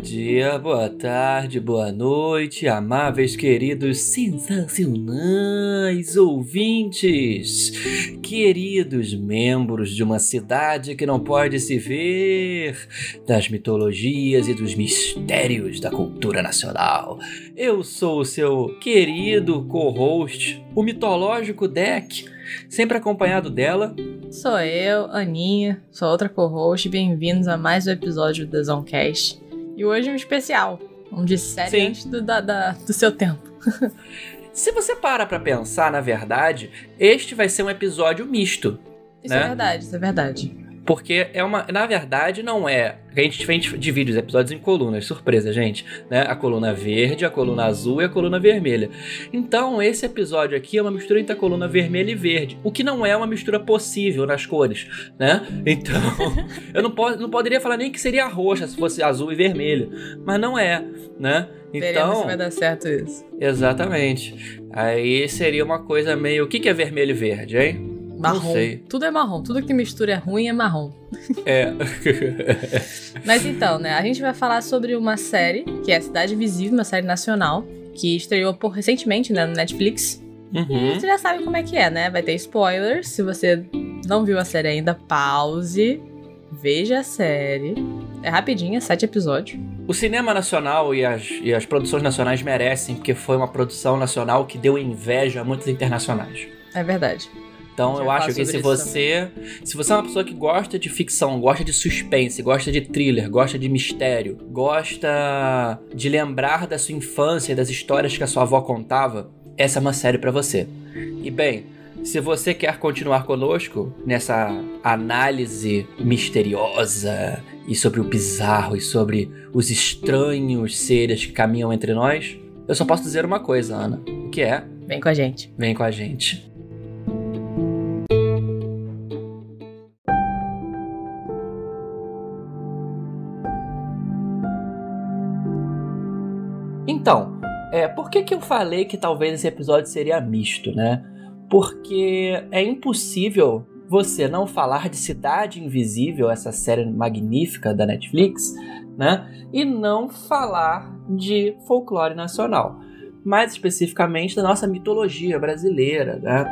dia, boa tarde, boa noite, amáveis, queridos, sensacionais ouvintes, queridos membros de uma cidade que não pode se ver, das mitologias e dos mistérios da cultura nacional. Eu sou o seu querido co-host, o mitológico Deck, sempre acompanhado dela. Sou eu, Aninha, sou outra co-host, bem-vindos a mais um episódio do The Zonecast. E hoje um especial, um de série Sim. antes do, da- da- do seu tempo. Se você para pra pensar, na verdade, este vai ser um episódio misto. Isso Né? é verdade, isso é verdade. Porque é uma. Na verdade, não é. A gente, a gente divide os episódios em colunas, surpresa, gente. Né? A coluna verde, a coluna azul e a coluna vermelha. Então, esse episódio aqui é uma mistura entre a coluna vermelha e verde. O que não é uma mistura possível nas cores, né? Então, eu não, po não poderia falar nem que seria roxa se fosse azul e vermelho. Mas não é, né? Então. se vai dar certo isso. Exatamente. Aí seria uma coisa meio. O que, que é vermelho e verde, hein? Marrom. sei. Tudo é marrom. Tudo que mistura é ruim é marrom. É. Mas então, né? A gente vai falar sobre uma série, que é Cidade Invisível, uma série nacional, que estreou por, recentemente, né, no Netflix. Uhum. Você já sabe como é que é, né? Vai ter spoilers. Se você não viu a série ainda, pause, veja a série. É rapidinho, é sete episódios. O cinema nacional e as, e as produções nacionais merecem, porque foi uma produção nacional que deu inveja a muitas internacionais. É verdade. Então eu acho que se você, se você é uma pessoa que gosta de ficção, gosta de suspense, gosta de thriller, gosta de mistério, gosta de lembrar da sua infância e das histórias que a sua avó contava, essa é uma série pra você. E bem, se você quer continuar conosco nessa análise misteriosa e sobre o bizarro e sobre os estranhos seres que caminham entre nós, eu só posso dizer uma coisa, Ana, que é, Vem com a gente. vem com a gente. Então, é, por que, que eu falei que talvez esse episódio seria misto, né? Porque é impossível você não falar de Cidade Invisível, essa série magnífica da Netflix, né? E não falar de folclore nacional. Mais especificamente da nossa mitologia brasileira, né?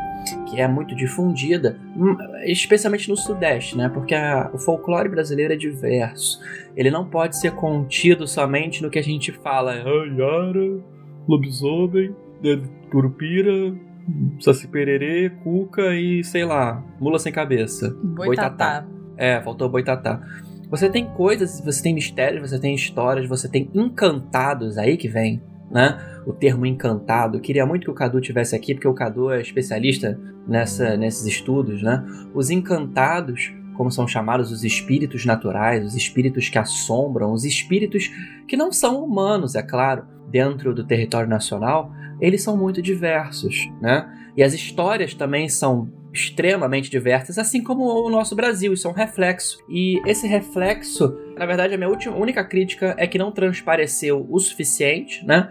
Que é muito difundida, hum, especialmente no Sudeste, né? Porque a- o folclore brasileiro é diverso. Ele não pode ser contido somente no que a gente fala. Ayara, lobisomem, curupira, saci pererê, cuca e sei lá, mula sem cabeça. Boitatá. É, faltou boitatá. Você tem coisas, você tem mistérios, você tem histórias, você tem encantados aí que vem, né? O termo encantado. Queria muito que o Cadu tivesse aqui, porque o Cadu é especialista nessa, nesses estudos, né? Os encantados, como são chamados os espíritos naturais, os espíritos que assombram, os espíritos que não são humanos, é claro, dentro do território nacional, eles são muito diversos, né? E as histórias também são extremamente diversas, assim como o nosso Brasil, isso é um reflexo. E esse reflexo, na verdade, a minha última, única crítica é que não transpareceu o suficiente, né?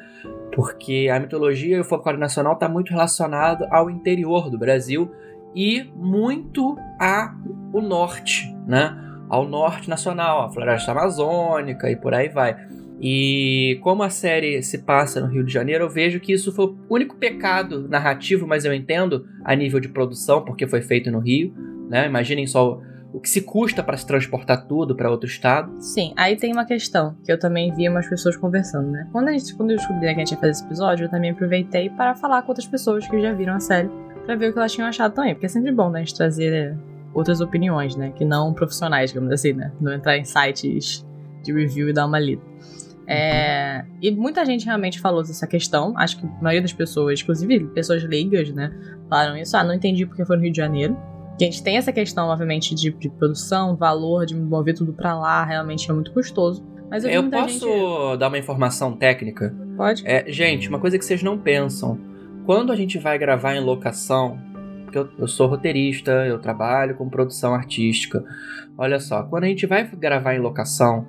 Porque a mitologia e o folclore nacional está muito relacionado ao interior do Brasil e muito ao norte, né? Ao norte nacional, a floresta amazônica e por aí vai. E como a série se passa no Rio de Janeiro, eu vejo que isso foi o único pecado narrativo, mas eu entendo a nível de produção, porque foi feito no Rio, né? Imaginem só o que se custa para se transportar tudo para outro estado. Sim, aí tem uma questão que eu também vi umas pessoas conversando, né? Quando, a gente, quando eu descobri que a gente ia fazer esse episódio, eu também aproveitei para falar com outras pessoas que já viram a série, pra ver o que elas tinham achado também, porque é sempre bom, né, a gente trazer é, outras opiniões, né? Que não profissionais, digamos assim, né? Não entrar em sites de review e dar uma lida. É, e muita gente realmente falou dessa questão. Acho que a maioria das pessoas, inclusive pessoas leigas, né, falaram isso. Ah, não entendi porque foi no Rio de Janeiro. Que a gente tem essa questão, obviamente, de, de produção, valor, de mover tudo pra lá, realmente é muito custoso. Mas eu, Eu posso gente. dar uma informação técnica? Pode? É, gente, uma coisa que vocês não pensam. Quando a gente vai gravar em locação, porque eu, eu sou roteirista, eu trabalho com produção artística. Olha só, quando a gente vai gravar em locação,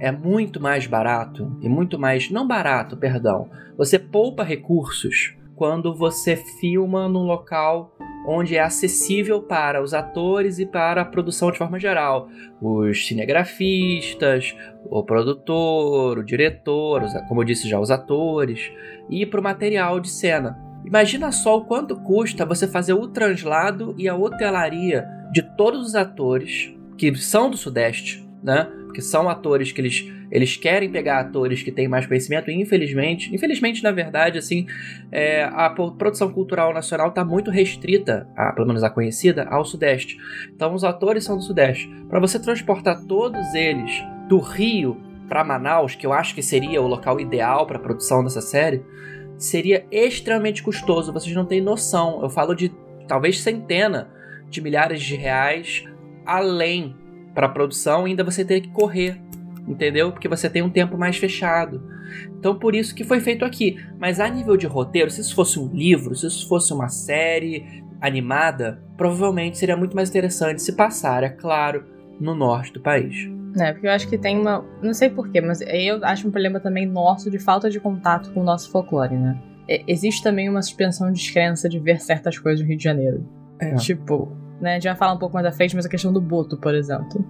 é muito mais barato e muito mais. Não barato, perdão. Você poupa recursos quando você filma num local onde é acessível para os atores e para a produção de forma geral. Os cinegrafistas, o produtor, o diretor, como eu disse já, os atores, e para o material de cena. Imagina só o quanto custa você fazer o translado e a hotelaria de todos os atores que são do Sudeste, né? Porque são atores que eles, eles querem pegar atores que têm mais conhecimento, e infelizmente, infelizmente, na verdade, assim, é, a produção cultural nacional está muito restrita, a, pelo menos a conhecida, ao Sudeste. Então, os atores são do Sudeste. Para você transportar todos eles do Rio para Manaus, que eu acho que seria o local ideal para a produção dessa série, seria extremamente custoso. Vocês não têm noção. Eu falo de talvez centena de milhares de reais além para produção, ainda você ter que correr, entendeu? Porque você tem um tempo mais fechado. Então por isso que foi feito aqui. Mas a nível de roteiro, se isso fosse um livro, se isso fosse uma série animada, provavelmente seria muito mais interessante se passar, é claro, no norte do país. É, porque eu acho que tem uma. Não sei porquê, mas eu acho um problema também nosso de falta de contato com o nosso folclore, né? Existe também uma suspensão de descrença de ver certas coisas no Rio de Janeiro. É. Tipo, né? A gente vai falar um pouco mais à frente, mas a questão do boto, por exemplo.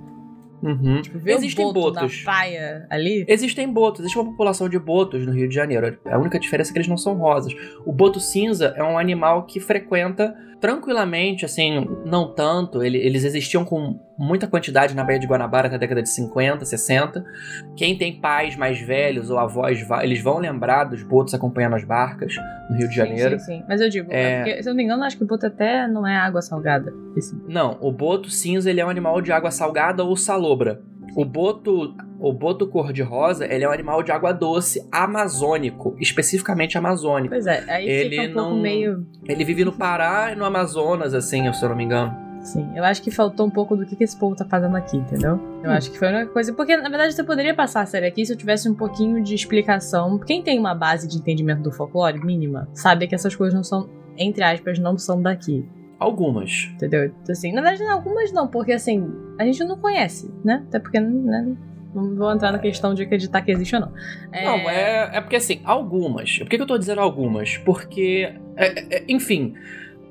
Uhum. Tipo, ver Existem boto botos. na praia ali. Existem botos, existe uma população de botos no Rio de Janeiro. A única diferença é que eles não são rosas. O boto cinza é um animal que frequenta tranquilamente, assim, não tanto. Ele, eles existiam com muita quantidade na Baía de Guanabara até a década de 50, 60. Quem tem pais mais velhos ou avós, eles vão lembrar dos botos acompanhando as barcas no Rio de Janeiro. Sim, sim, sim. Mas eu digo, é... porque, se eu não me engano, acho que o boto até não é água salgada. Esse... Não, o boto cinza ele é um animal de água salgada ou salobra. O boto, o boto cor-de-rosa, ele é um animal de água doce amazônico, especificamente amazônico. Pois é, aí ele fica um não, pouco meio... Ele vive no Pará e no Amazonas, assim, se eu não me engano. Sim, eu acho que faltou um pouco do que, que esse povo tá fazendo aqui, entendeu? Eu hum. acho que foi uma coisa. Porque, na verdade, você poderia passar a série aqui se eu tivesse um pouquinho de explicação. Quem tem uma base de entendimento do folclore mínima, sabe que essas coisas não são, entre aspas, não são daqui. Algumas. Entendeu? Então, assim, na verdade, algumas não, porque assim, a gente não conhece, né? Até porque, né? Não vou entrar na questão de acreditar que existe ou não. É... Não, é, é porque assim, algumas. Por que, que eu tô dizendo algumas? Porque, é, é, enfim,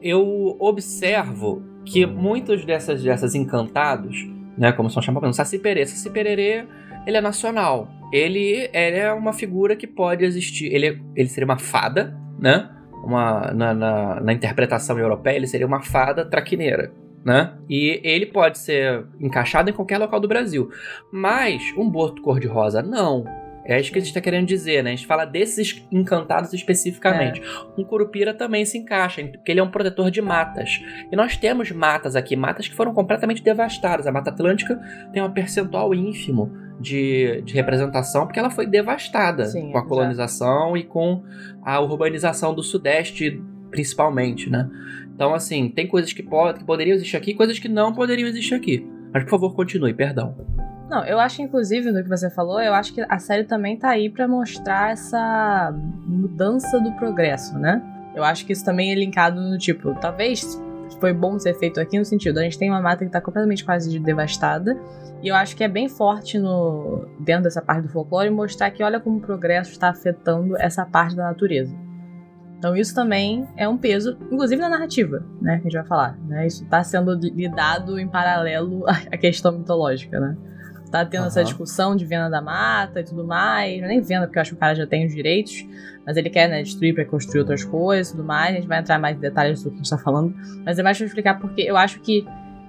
eu observo que muitos dessas, dessas encantados, né, como são chamados, Saci Pererê, Saci Pererê, ele é nacional. Ele, ele é uma figura que pode existir. Ele, ele seria uma fada, né? Uma, na, na, na interpretação europeia, ele seria uma fada traquineira. Né? E ele pode ser encaixado em qualquer local do Brasil. Mas um boto cor-de-rosa, não. É isso que a gente está querendo dizer, né? A gente fala desses encantados especificamente. É. Um curupira também se encaixa, porque ele é um protetor de matas. E nós temos matas aqui, matas que foram completamente devastadas. A Mata Atlântica tem um percentual ínfimo de, de representação, porque ela foi devastada Sim, com a colonização e com a urbanização do Sudeste, principalmente, né? Então, assim, tem coisas que, pode, que poderiam existir aqui, coisas que não poderiam existir aqui. Mas, por favor, continue, perdão. Não, eu acho, inclusive, no que você falou, eu acho que a série também tá aí para mostrar essa mudança do progresso, né? Eu acho que isso também é linkado no tipo, talvez foi bom ser feito aqui no sentido, a gente tem uma mata que tá completamente quase devastada, e eu acho que é bem forte no dentro dessa parte do folclore mostrar que olha como o progresso está afetando essa parte da natureza. Então isso também é um peso, inclusive na narrativa, né, que a gente vai falar, né? Isso está sendo lidado em paralelo à questão mitológica, né? Tá tendo uhum. essa discussão de venda da mata e tudo mais. Nem venda, porque eu acho que o cara já tem os direitos, mas ele quer, né, destruir para construir outras coisas e tudo mais. A gente vai entrar mais em detalhes do que a gente tá falando. Mas é mais pra explicar porque eu acho que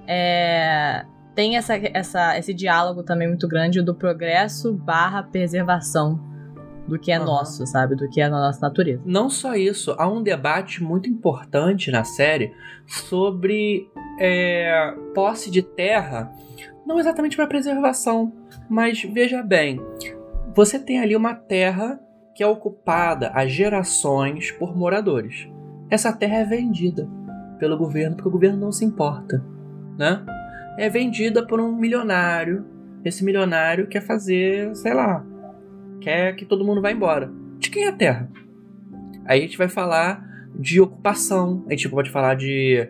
é, tem essa, essa, esse diálogo também muito grande do progresso barra preservação do que é uhum. nosso, sabe? Do que é na nossa natureza. Não só isso, há um debate muito importante na série sobre é, posse de terra não exatamente para preservação, mas veja bem, você tem ali uma terra que é ocupada há gerações por moradores. Essa terra é vendida pelo governo porque o governo não se importa, né? É vendida por um milionário. Esse milionário quer fazer, sei lá, quer que todo mundo vá embora. De quem é a terra? Aí a gente vai falar de ocupação, a gente pode falar de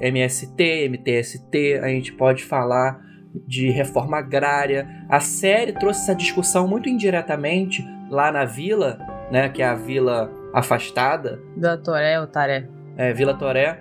MST, MTST, a gente pode falar de reforma agrária. A série trouxe essa discussão muito indiretamente lá na vila, né, que é a vila afastada. Da Toré ou Taré? é, Vila Toré,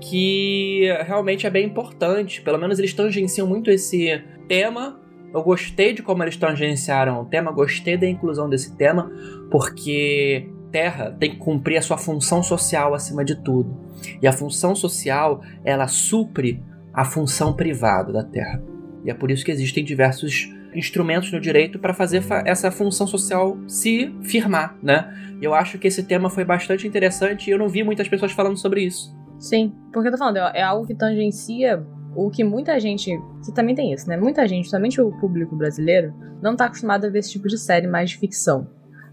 que realmente é bem importante. Pelo menos eles tangenciam muito esse tema. Eu gostei de como eles tangenciaram o tema, gostei da inclusão desse tema, porque terra tem que cumprir a sua função social acima de tudo. E a função social, ela supre a função privada da terra. E é por isso que existem diversos instrumentos no direito para fazer essa função social se firmar, né? Eu acho que esse tema foi bastante interessante e eu não vi muitas pessoas falando sobre isso. Sim, porque eu tô falando, é algo que tangencia o que muita gente, que também tem isso, né? Muita gente, somente o público brasileiro, não tá acostumado a ver esse tipo de série mais de ficção,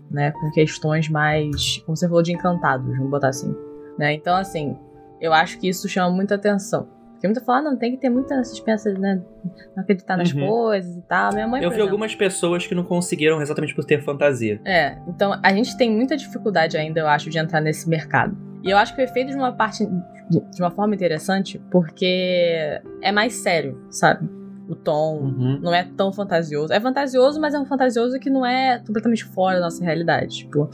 né? Com questões mais, como você falou, de encantados, vamos botar assim, né? Então, assim, eu acho que isso chama muita atenção. Porque muita fala, ah, não, tem que ter muita suspensa, né? Não acreditar nas uhum. coisas e tal. Minha mãe. Eu vi exemplo, algumas pessoas que não conseguiram exatamente por ter fantasia. É, então a gente tem muita dificuldade ainda, eu acho, de entrar nesse mercado. E eu acho que o efeito de uma parte. de uma forma interessante, porque é mais sério, sabe? O tom uhum. não é tão fantasioso. É fantasioso, mas é um fantasioso que não é completamente fora da nossa realidade. Tipo,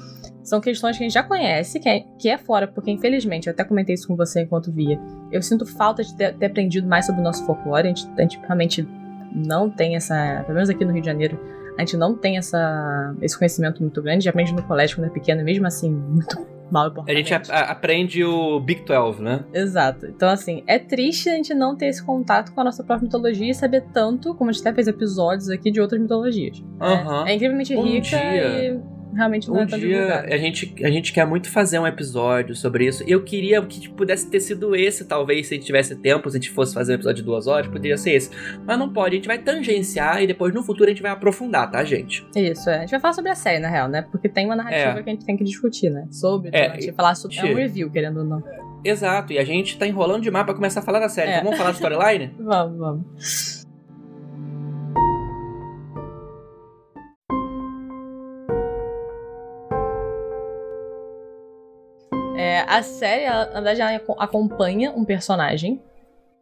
são questões que a gente já conhece, que é, que é fora, porque infelizmente, eu até comentei isso com você enquanto via. Eu sinto falta de ter, ter aprendido mais sobre o nosso folclore. A gente, a gente realmente não tem essa. Pelo menos aqui no Rio de Janeiro, a gente não tem essa, esse conhecimento muito grande. A gente aprende no colégio quando é pequeno, mesmo assim, muito mal A gente a, a, aprende o Big 12, né? Exato. Então, assim, é triste a gente não ter esse contato com a nossa própria mitologia e saber tanto, como a gente até fez episódios aqui de outras mitologias. Uhum. É, é incrivelmente um rica dia... e realmente não um é tão dia a gente, a gente quer muito fazer um episódio sobre isso. Eu queria que tipo, pudesse ter sido esse, talvez, se a gente tivesse tempo, se a gente fosse fazer um episódio de duas horas, poderia ser esse. Mas não pode, a gente vai tangenciar e depois no futuro a gente vai aprofundar, tá, gente? Isso, é. A gente vai falar sobre a série, na real, né? Porque tem uma narrativa é. que a gente tem que discutir, né? Sobre, é, a gente falar sobre. É um review, querendo ou não. Exato, e a gente tá enrolando demais pra começar a falar da série. É. Então vamos falar de storyline? vamos, vamos. A série, ela, na verdade, ela acompanha um personagem,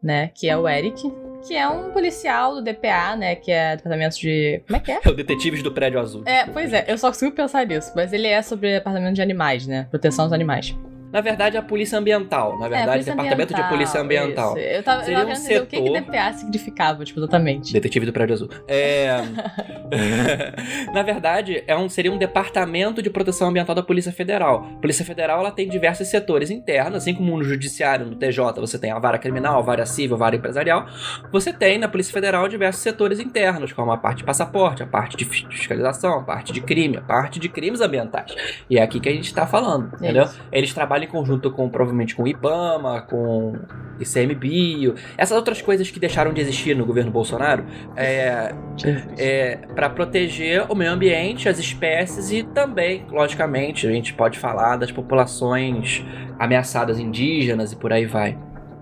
né? Que é o Eric. Que é um policial do DPA, né? Que é departamento de. Como é que é? É o Detetives do Prédio Azul. É, pois é, eu só consigo pensar nisso. Mas ele é sobre departamento de animais, né? Proteção aos animais. Na verdade, a Polícia Ambiental. Na é, verdade, é, Departamento de Polícia Ambiental. Isso. Eu tava, Seria eu tava um setor... o que, que DPA significava, tipo, exatamente. Detetive do Prédio Azul. É... Na verdade, é um, seria um Departamento de Proteção Ambiental da Polícia Federal. A Polícia Federal ela tem diversos setores internos, assim como no Judiciário, no TJ, você tem a vara criminal, a vara civil, a vara empresarial. Você tem na Polícia Federal diversos setores internos, como a parte de passaporte, a parte de fiscalização, a parte de crime, a parte de crimes ambientais. E é aqui que a gente está falando, entendeu? Eles trabalham em conjunto com, provavelmente, com o IBAMA, com ICMBio, essas outras coisas que deixaram de existir no governo Bolsonaro, é, é para proteger o meio ambiente, as espécies e também, logicamente, a gente pode falar das populações ameaçadas indígenas e por aí vai.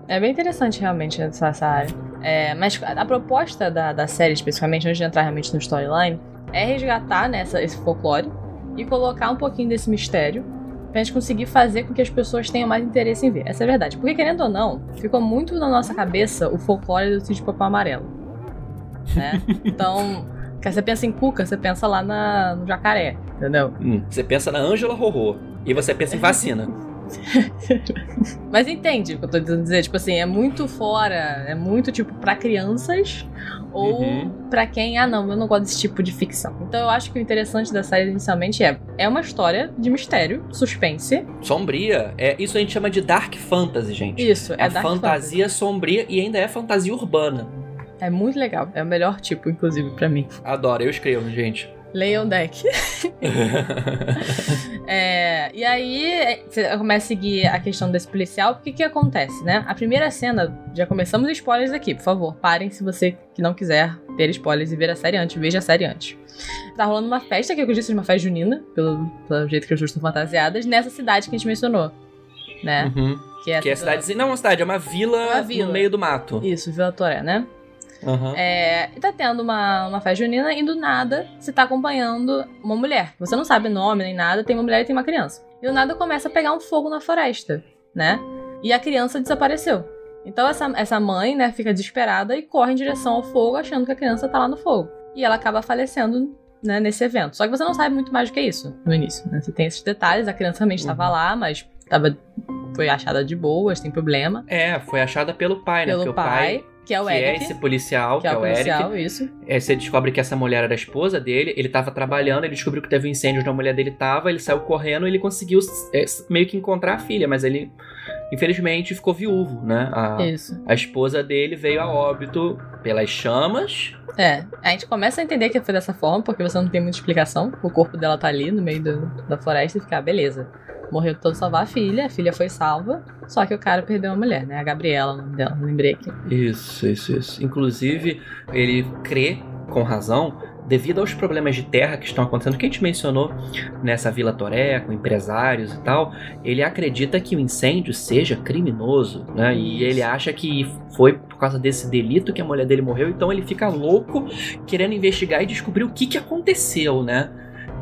É bem interessante realmente essa, essa área. É, mas a proposta da, da série, especificamente, antes de entrar realmente no storyline, é resgatar né, esse folclore e colocar um pouquinho desse mistério pra gente conseguir fazer com que as pessoas tenham mais interesse em ver. Essa é a verdade. Porque, querendo ou não, ficou muito na nossa cabeça o folclore do sítio Papão Amarelo. Né? Então, você pensa em Cuca, você pensa lá na, no jacaré, entendeu? Hum, você pensa na Ângela Rorô. E você pensa em vacina. Mas entende o que eu tô tentando dizer? Tipo assim, é muito fora, é muito tipo para crianças ou uhum. para quem, ah não, eu não gosto desse tipo de ficção. Então eu acho que o interessante da série inicialmente é é uma história de mistério, suspense, sombria. É isso a gente chama de dark fantasy, gente. Isso, é, é fantasia fantasy. sombria e ainda é fantasia urbana. É muito legal, é o melhor tipo inclusive para mim. Adoro, eu escrevo, gente. Leiam deck. é, e aí você começa a seguir a questão desse policial, porque que acontece, né? A primeira cena, já começamos spoilers aqui, por favor, parem se você que não quiser ter spoilers e ver a série antes, veja a série antes. Tá rolando uma festa, que eu disse, uma festa junina, pelo, pelo jeito que as duas estão fantasiadas, nessa cidade que a gente mencionou, né? Uhum. Que é, que é a cidade, não é uma cidade, é uma vila, uma vila no meio do mato. Isso, Vila Toré, né? Uhum. É, e tá tendo uma, uma festa junina e do nada você tá acompanhando uma mulher. Você não sabe nome nem nada, tem uma mulher e tem uma criança. E do nada começa a pegar um fogo na floresta, né? E a criança desapareceu. Então essa, essa mãe, né, fica desesperada e corre em direção ao fogo, achando que a criança tá lá no fogo. E ela acaba falecendo né, nesse evento. Só que você não sabe muito mais do que isso no início. Né? Você tem esses detalhes, a criança realmente estava uhum. lá, mas estava foi achada de boas, tem problema. É, foi achada pelo pai, né? Pelo Porque pai, o pai, que é o que Eric. é esse policial, que é o Eric, policial, isso. É, você descobre que essa mulher era a esposa dele, ele tava trabalhando, ele descobriu que teve um incêndio onde a mulher dele tava, ele saiu correndo e ele conseguiu é, meio que encontrar a filha, mas ele, infelizmente, ficou viúvo, né? A, Isso. a esposa dele veio a óbito pelas chamas. É, a gente começa a entender que foi dessa forma, porque você não tem muita explicação. O corpo dela tá ali no meio do- da floresta e fica, ah, beleza. Morreu todo salvar a filha, a filha foi salva, só que o cara perdeu a mulher, né? A Gabriela, o nome dela, lembrei aqui. Isso, isso, isso. Inclusive, ele crê, com razão, devido aos problemas de terra que estão acontecendo, que a gente mencionou nessa Vila Toré, com empresários e tal, ele acredita que o incêndio seja criminoso, né? E ele acha que foi por causa desse delito que a mulher dele morreu, então ele fica louco querendo investigar e descobrir o que, que aconteceu, né?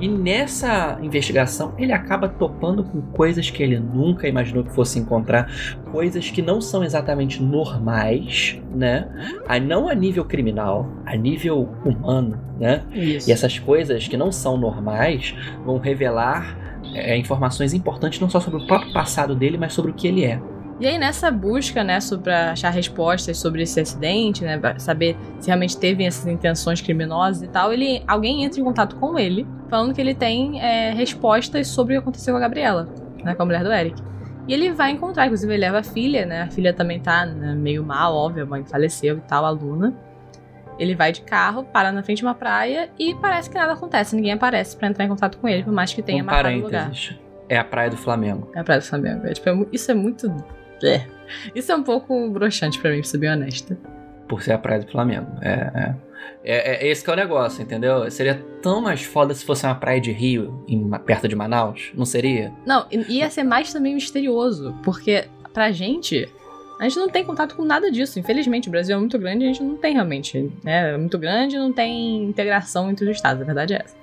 E nessa investigação ele acaba topando com coisas que ele nunca imaginou que fosse encontrar, coisas que não são exatamente normais, né? A, não a nível criminal, a nível humano, né? Isso. E essas coisas que não são normais vão revelar é, informações importantes não só sobre o próprio passado dele, mas sobre o que ele é. E aí, nessa busca, né, sobre achar respostas sobre esse acidente, né, saber se realmente teve essas intenções criminosas e tal, ele, alguém entra em contato com ele, falando que ele tem é, respostas sobre o que aconteceu com a Gabriela, né, com a mulher do Eric. E ele vai encontrar, inclusive ele leva a filha, né, a filha também tá né, meio mal, óbvio, a mãe faleceu e tal, a Luna. Ele vai de carro, para na frente de uma praia e parece que nada acontece, ninguém aparece pra entrar em contato com ele, por mais que tenha um marcado o lugar. É a Praia do Flamengo. É a Praia do Flamengo. É, tipo, é isso é muito. É. Isso é um pouco broxante pra mim, pra ser bem honesta. Por ser a Praia do Flamengo. É, é. É, é esse que é o negócio, entendeu? Seria tão mais foda se fosse uma praia de Rio, em- perto de Manaus, não seria? Não, ia ser mais também misterioso, porque pra gente, a gente não tem contato com nada disso. Infelizmente, o Brasil é muito grande e a gente não tem realmente. Né? É muito grande e não tem integração entre os estados, a verdade é essa.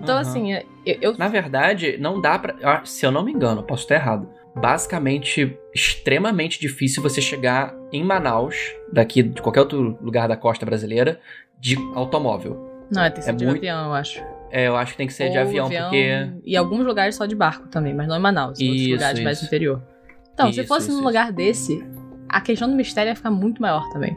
Então, Aham. assim, eu. eu Na verdade, não dá pra. Se eu não me engano, posso estar errado. Basicamente, extremamente difícil você chegar em Manaus, daqui de qualquer outro lugar da costa brasileira, de automóvel. não, é tem que ser é de muito- avião, eu acho. É, eu acho que tem que ser de Ou avião, porque. E alguns lugares só de barco também, mas não em Manaus, em outros Isso, lugares mais isso. no interior. Então, se Isso, fosse isso, num lugar desse, a questão do mistério ia ficar muito maior também.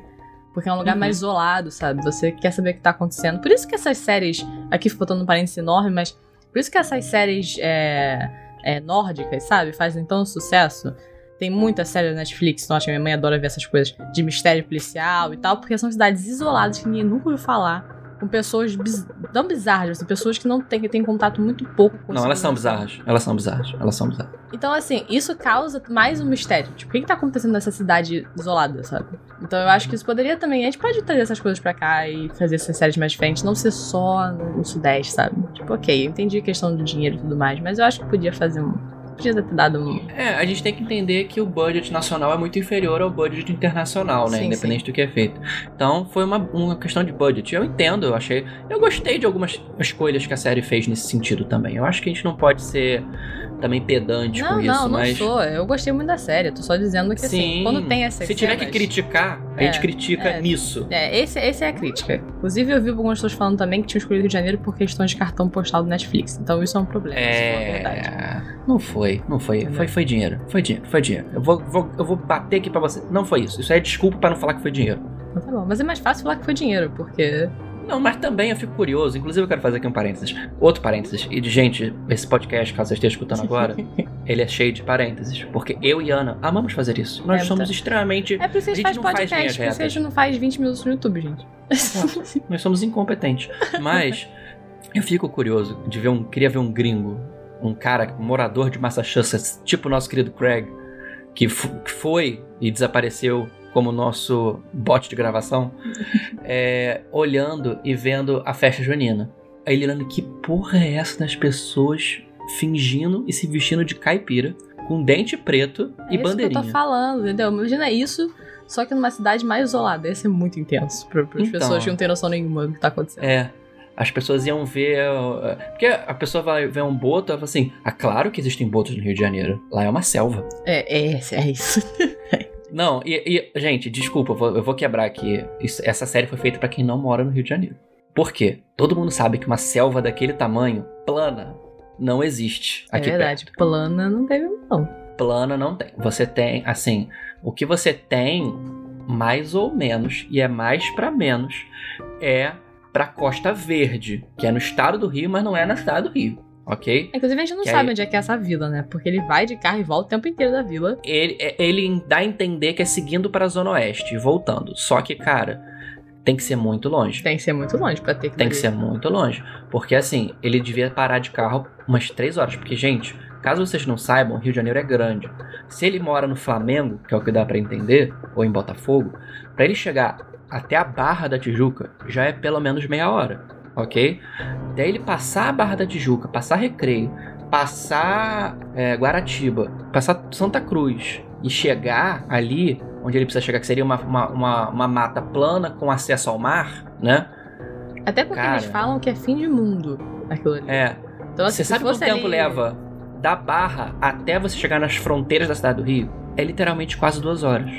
Porque é um lugar Uhum. mais isolado, sabe? Você quer saber o que tá acontecendo. Por isso que essas séries, aqui botando um parênteses enorme, mas por isso que essas séries é, é, nórdicas, sabe, fazem tão sucesso. Tem muita série da Netflix, nossa, minha mãe adora ver essas coisas de mistério policial e tal, porque são cidades isoladas que ninguém nunca ouviu falar. Com pessoas biz... não bizarras, assim, pessoas que não têm, que têm contato muito pouco com Não, elas são bizarras. Elas são bizarras. Elas são bizarras. Então, assim, isso causa mais um mistério. Tipo, o que, que tá acontecendo nessa cidade isolada, sabe? Então, eu acho que isso poderia também. A gente pode trazer essas coisas pra cá e fazer essas séries mais diferentes, não ser só no, no Sudeste, sabe? Tipo, ok, eu entendi a questão do dinheiro e tudo mais, mas eu acho que podia fazer um. Podia ter dado um. É, a gente tem que entender que o budget nacional é muito inferior ao budget internacional, né? Sim, Independente do que é feito. Então foi uma, uma questão de budget. Eu entendo, eu achei. Eu gostei de algumas escolhas que a série fez nesse sentido também. Eu acho que a gente não pode ser também pedante Não, com não, isso, não mas. sou. Eu gostei muito da série. Tô só dizendo que, assim, Sim. quando tem essas Se tiver que criticar, a É, gente critica é. nisso. É, esse, esse é a crítica. Inclusive, eu vi algumas pessoas falando também que tinham escolhido Rio de Janeiro por questões de cartão postal do Netflix. Então, isso é um problema. isso é uma verdade. É. Não foi, não foi. Entendeu? Foi, foi dinheiro. Foi dinheiro, foi dinheiro. Eu vou, vou- eu vou bater aqui pra você. Não foi isso. Isso é desculpa pra não falar que foi dinheiro. Então tá bom. Mas é mais fácil falar que foi dinheiro, porque. Não, mas também eu fico curioso. Inclusive, eu quero fazer aqui um parênteses. Outro parênteses. E, gente, esse podcast, caso você esteja escutando agora, ele é cheio de parênteses. Porque eu e Ana amamos fazer isso. Nós É, somos tá. extremamente. É por isso que a A gente faz gente não faz podcast, linhas por isso que a gente retas. não faz 20 minutos no YouTube, gente. Nós somos incompetentes. Mas eu fico curioso de ver um. Queria ver um gringo. Um cara, um morador de Massachusetts, tipo o nosso querido Craig, que que foi e desapareceu como nosso bot de gravação, é, olhando e vendo a festa junina. Aí ele olhando, que porra é essa das pessoas fingindo e se vestindo de caipira, com dente preto É e isso que eu bandeirinha. tô falando, entendeu? Imagina isso, só que numa cidade mais isolada. Ia ser muito intenso para as Então. pessoas que não têm noção nenhuma do que tá acontecendo. É. As pessoas iam ver. uh, Porque a pessoa vai ver um boto e fala assim: Ah, claro que existem botos no Rio de Janeiro. Lá é uma selva. É, é, é isso. Não, e, e, gente, desculpa, eu vou, eu vou quebrar aqui. Isso- essa série foi feita pra quem não mora no Rio de Janeiro. Por quê? Todo mundo sabe que uma selva daquele tamanho, plana, não existe É aqui verdade. perto. Plana não teve, não. plana não tem. Você tem, assim, o que você tem, mais ou menos, e é mais para menos, é pra Costa Verde, que é no estado do Rio, mas não é no estado do Rio. Ok? Inclusive, a gente não Que sabe aí- onde é que é essa vila, né? Porque ele vai de carro e volta o tempo inteiro da vila. Ele, é- ele dá a entender que é seguindo pra Zona Oeste e voltando. Só que, cara, tem que ser muito longe. Tem que ser muito longe pra ter que Tem que ser muito longe. Porque, assim, ele devia parar de carro umas três horas. Porque, gente, caso vocês não saibam, Rio de Janeiro é grande. Se ele mora no Flamengo, que é o que dá pra entender, ou em Botafogo, pra ele chegar até a Barra da Tijuca, já é pelo menos meia hora, ok? Daí ele passar a Barra da Tijuca, passar Recreio, passar é, Guaratiba, passar Santa Cruz e chegar ali onde ele precisa chegar, que seria uma, uma, uma, uma mata plana com acesso ao mar, né? Até porque Cara. eles falam que é fim de mundo aquilo ali. É. Então, assim, Você sabe quanto tempo ali- leva da Barra até você chegar nas fronteiras da cidade do Rio? É literalmente quase duas horas.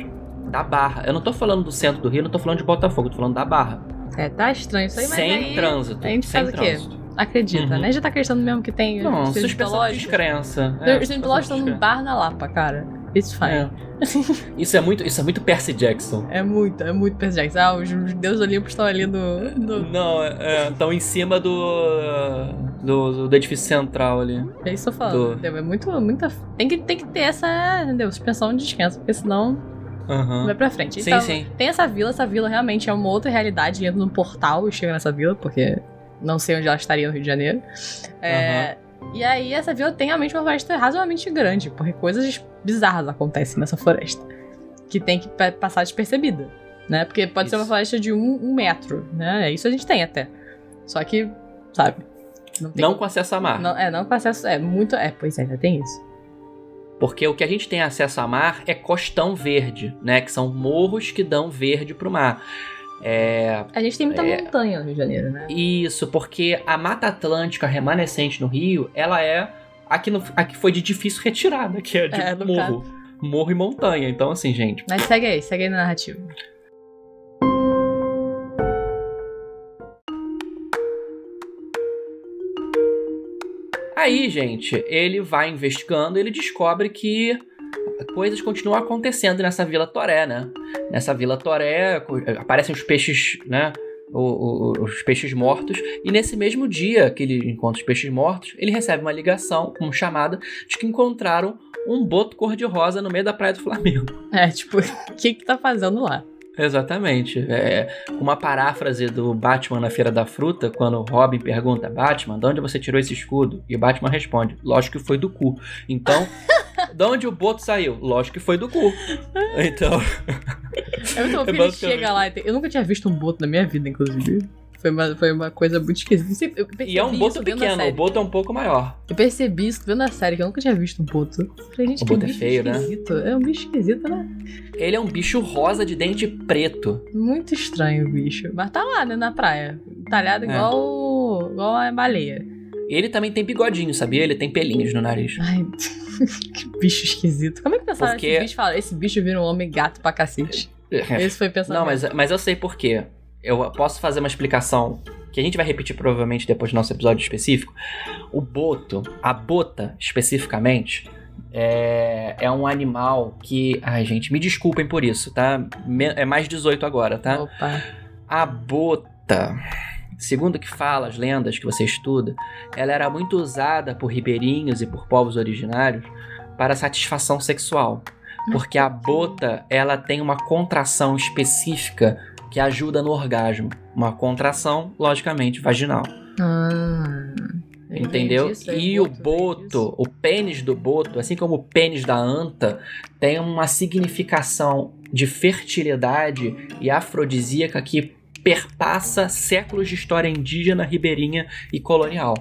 Da Barra. Eu não tô falando do centro do Rio, não tô falando de Botafogo, tô falando da Barra. É, tá estranho isso aí, mas sem aí trânsito. a gente sem faz o quê? trânsito. acredita, Uhum. né? Já tá acreditando mesmo que tem Não, suspensão de descrença. É, Os cientológicos estão num bar na Lapa, cara. It's fine. É. Isso é muito, isso é muito Percy Jackson. É, muito, é muito Percy Jackson. Ah, os, deuses olímpicos estão ali no... no... Não, estão em cima do, do, do edifício central ali. É isso que eu falando, Do-? É muito, muita... Tem que, tem que ter essa, entendeu? Suspensão de descanso, porque senão Aham. vai pra frente. Sim, Então, sim. Tem essa vila, essa vila realmente é uma outra realidade. Entra num portal e chega nessa vila, porque não sei onde ela estaria no Rio de Janeiro. É, E aí, essa vila tem realmente uma floresta razoavelmente grande, porque coisas bizarras acontecem nessa floresta. Que tem que pa- passar despercebida, né? Porque pode ser uma Isso. floresta de um, um metro, né? Isso a gente tem até. Só que, sabe? Não. Não com acesso a mar. não- é, não com acesso. É muito. É, pois é, já tem isso. Porque o que a gente tem acesso a mar é costão verde, né? Que são morros que dão verde pro mar. É, A gente tem muita É. montanha no Rio de Janeiro, né? Isso, porque a Mata Atlântica remanescente no Rio, ela é a que, no- a que foi de difícil retirada, que é de É, morro. Morro e montanha. Então, assim, gente. Mas segue aí, segue aí na narrativa. Aí, gente, ele vai investigando, ele descobre que coisas continuam acontecendo nessa Vila Toré, né? Nessa Vila Toré co- aparecem os peixes, né? O- o- os peixes mortos. E nesse mesmo dia que ele encontra os peixes mortos, ele recebe uma ligação, uma chamada, de que encontraram um boto cor-de-rosa no meio da praia do Flamengo. É, tipo, o que que tá fazendo lá? Exatamente. É uma paráfrase do Batman na Feira da Fruta, quando o Robin pergunta: Batman, de onde você tirou esse escudo? E o Batman responde: Lógico que foi do cu. Então, de onde o boto saiu? Lógico que foi do cu. Então, É muito bom que ele chega lá e tem... Eu nunca tinha visto um boto na minha vida, inclusive. Foi uma, foi uma coisa muito esquisita. E é um boto pequeno, o boto é um pouco maior. Eu percebi isso vendo a série, que eu nunca tinha visto um boto. Falei, gente, O boto é feio, né? esquisito. É um bicho esquisito, né? Ele é um bicho rosa de dente preto. Muito estranho o bicho. Mas tá lá, né, na praia. Talhado É. igual, igual a baleia. Ele também tem bigodinho, sabia? Ele tem pelinhos no nariz. Ai, que bicho esquisito. Como é que pensaram Porque- esse bicho? Fala, esse bicho vira um homem gato pra cacete. Esse foi pensando. Não, mas, mas eu sei por quê. Eu posso fazer uma explicação que a gente vai repetir provavelmente depois do nosso episódio específico. O boto, a bota especificamente, é, é um animal que. Ai, gente, me desculpem por isso, tá? Me- É mais 18 agora, tá? Opa. A bota, segundo o que fala as lendas que você estuda, ela era muito usada por ribeirinhos e por povos originários para satisfação sexual. Porque a bota, ela tem uma contração específica que ajuda no orgasmo. Uma contração, logicamente, vaginal. Ah, eu Entendeu? entendi isso aí, E o disso. boto, o pênis do boto, assim como o pênis da anta, tem uma significação de fertilidade e afrodisíaca que perpassa séculos de história indígena, ribeirinha e colonial.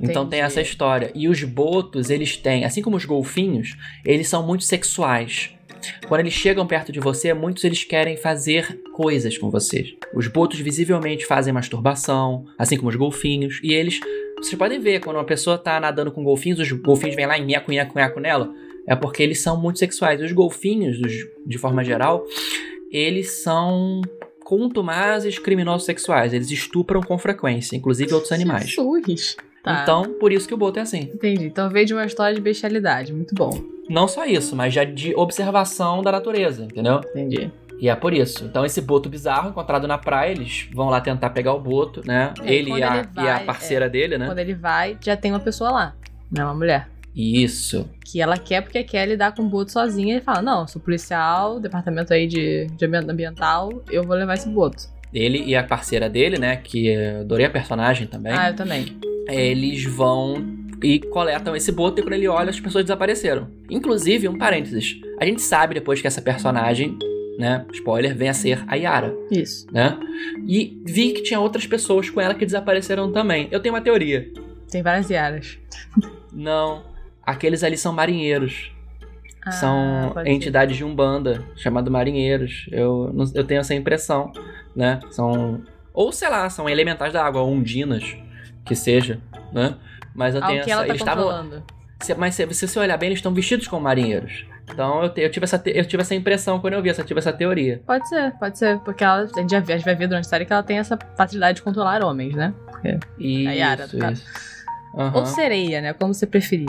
Então tem Entendi. essa história. E os botos, eles têm, assim como os golfinhos, eles são muito sexuais. Quando eles chegam perto de você, muitos eles querem fazer coisas com vocês. Os botos visivelmente fazem masturbação, assim como os golfinhos, e eles vocês podem ver, quando uma pessoa tá nadando com golfinhos, os golfinhos vêm lá e nheco, nheco, nheco nela. É porque eles são muito sexuais. Os golfinhos, os- de forma geral, eles são contumazes criminosos sexuais. Eles estupram com frequência, inclusive outros animais. Jesus. Tá. Então, por isso que o Boto é assim. Entendi. Então veio de uma história de bestialidade. Muito bom. Não só isso, mas já de observação da natureza, entendeu? Entendi. E é por isso. Então, esse boto bizarro encontrado na praia, eles vão lá tentar pegar o boto, né? É, ele, e a, ele e a vai, parceira dele, né? Quando ele vai, já tem uma pessoa lá. Não é uma mulher. Isso. Que ela quer porque quer lidar com o boto sozinha. E fala: Não, sou policial, departamento aí de, de ambi- ambiental, eu vou levar esse boto. Ele e a parceira dele, né? Que eu adorei a personagem também. Ah, eu também. Eles vão e coletam esse boto e quando ele olha, as pessoas desapareceram. Inclusive, um parênteses. A gente sabe depois que essa personagem, né? Spoiler, vem a ser a Yara. Isso. né? E vi que tinha outras pessoas com ela que desapareceram também. Eu tenho uma teoria. Tem várias Yaras. Não, aqueles ali são marinheiros. Ah, são pode ser. entidades de umbanda, chamado marinheiros. Eu, eu tenho essa impressão, né? São ou sei lá, são elementais da água, ou undinas, que seja, né? Mas eu Ao tenho que essa. ela tá eles estavam, mas se se você olhar bem, eles estão vestidos como marinheiros. Então eu, te- eu tive essa te- eu tive essa impressão quando eu vi, essa tive essa teoria. Pode ser, pode ser. Porque ela, a gente já a gente vai ver durante a série que ela tem essa facilidade de controlar homens, né? Isso, A Yara, no caso. isso. Aham. Ou sereia, né? Como você preferir.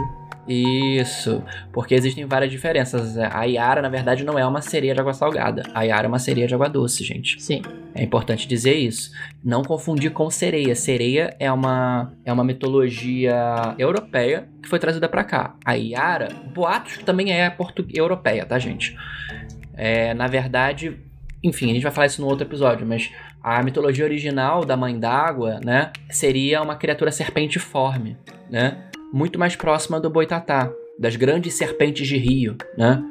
Isso, porque existem várias diferenças. A Yara, na verdade, não é uma sereia de água salgada. A Yara é uma sereia de água doce, gente. Sim. É importante dizer isso. Não confundir com sereia. Sereia é uma, é uma mitologia europeia que foi trazida pra cá. A Yara, boatos que também é europeia, tá, gente? É, na verdade, enfim, a gente vai falar isso no outro episódio, mas a mitologia original da Mãe d'Água, né, seria uma criatura serpentiforme, né? Muito mais próxima do boitatá, das grandes serpentes de rio, né?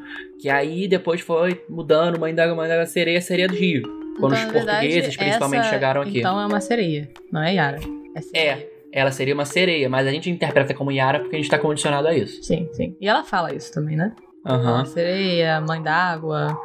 Que aí depois foi mudando, Mãe d'Água, Mãe d'Água, sereia, sereia do rio. Quando Então, os na verdade, portugueses, principalmente, essa, chegaram aqui. Então é uma sereia, não é Yara. É sereia. É, ela seria uma sereia, mas a gente interpreta como Yara porque a gente tá condicionado a isso. Sim, sim. E ela fala isso também, né? Aham. Sereia, mãe d'água,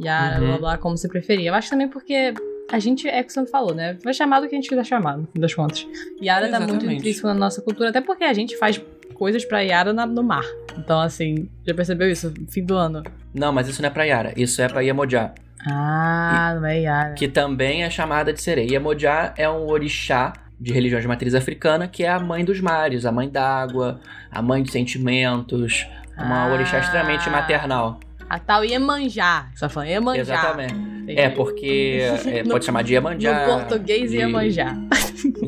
Yara, Uhum. blá blá, como você preferir. Eu acho também porque a gente, é o que você falou, né? Vai chamar do que a gente quiser chamar, no fim das contas. Yara tá muito Exatamente. intrínseco na nossa cultura, até porque a gente faz coisas pra Yara na- no mar. Então, assim, já percebeu isso? Fim do ano. Não, mas isso não é pra Yara, isso é pra Iemoja, Ah, não é Yara. que também é chamada de sereia. Iemoja é um orixá de religião de matriz africana, que é a mãe dos mares, a mãe d'água, a mãe dos sentimentos, uma Ah. orixá extremamente maternal. A tal Iemanjá. Você tá falando Iemanjá. Exatamente. Entendi. É, porque é, No- pode chamar de Iemanjá. No português, de, Iemanjá.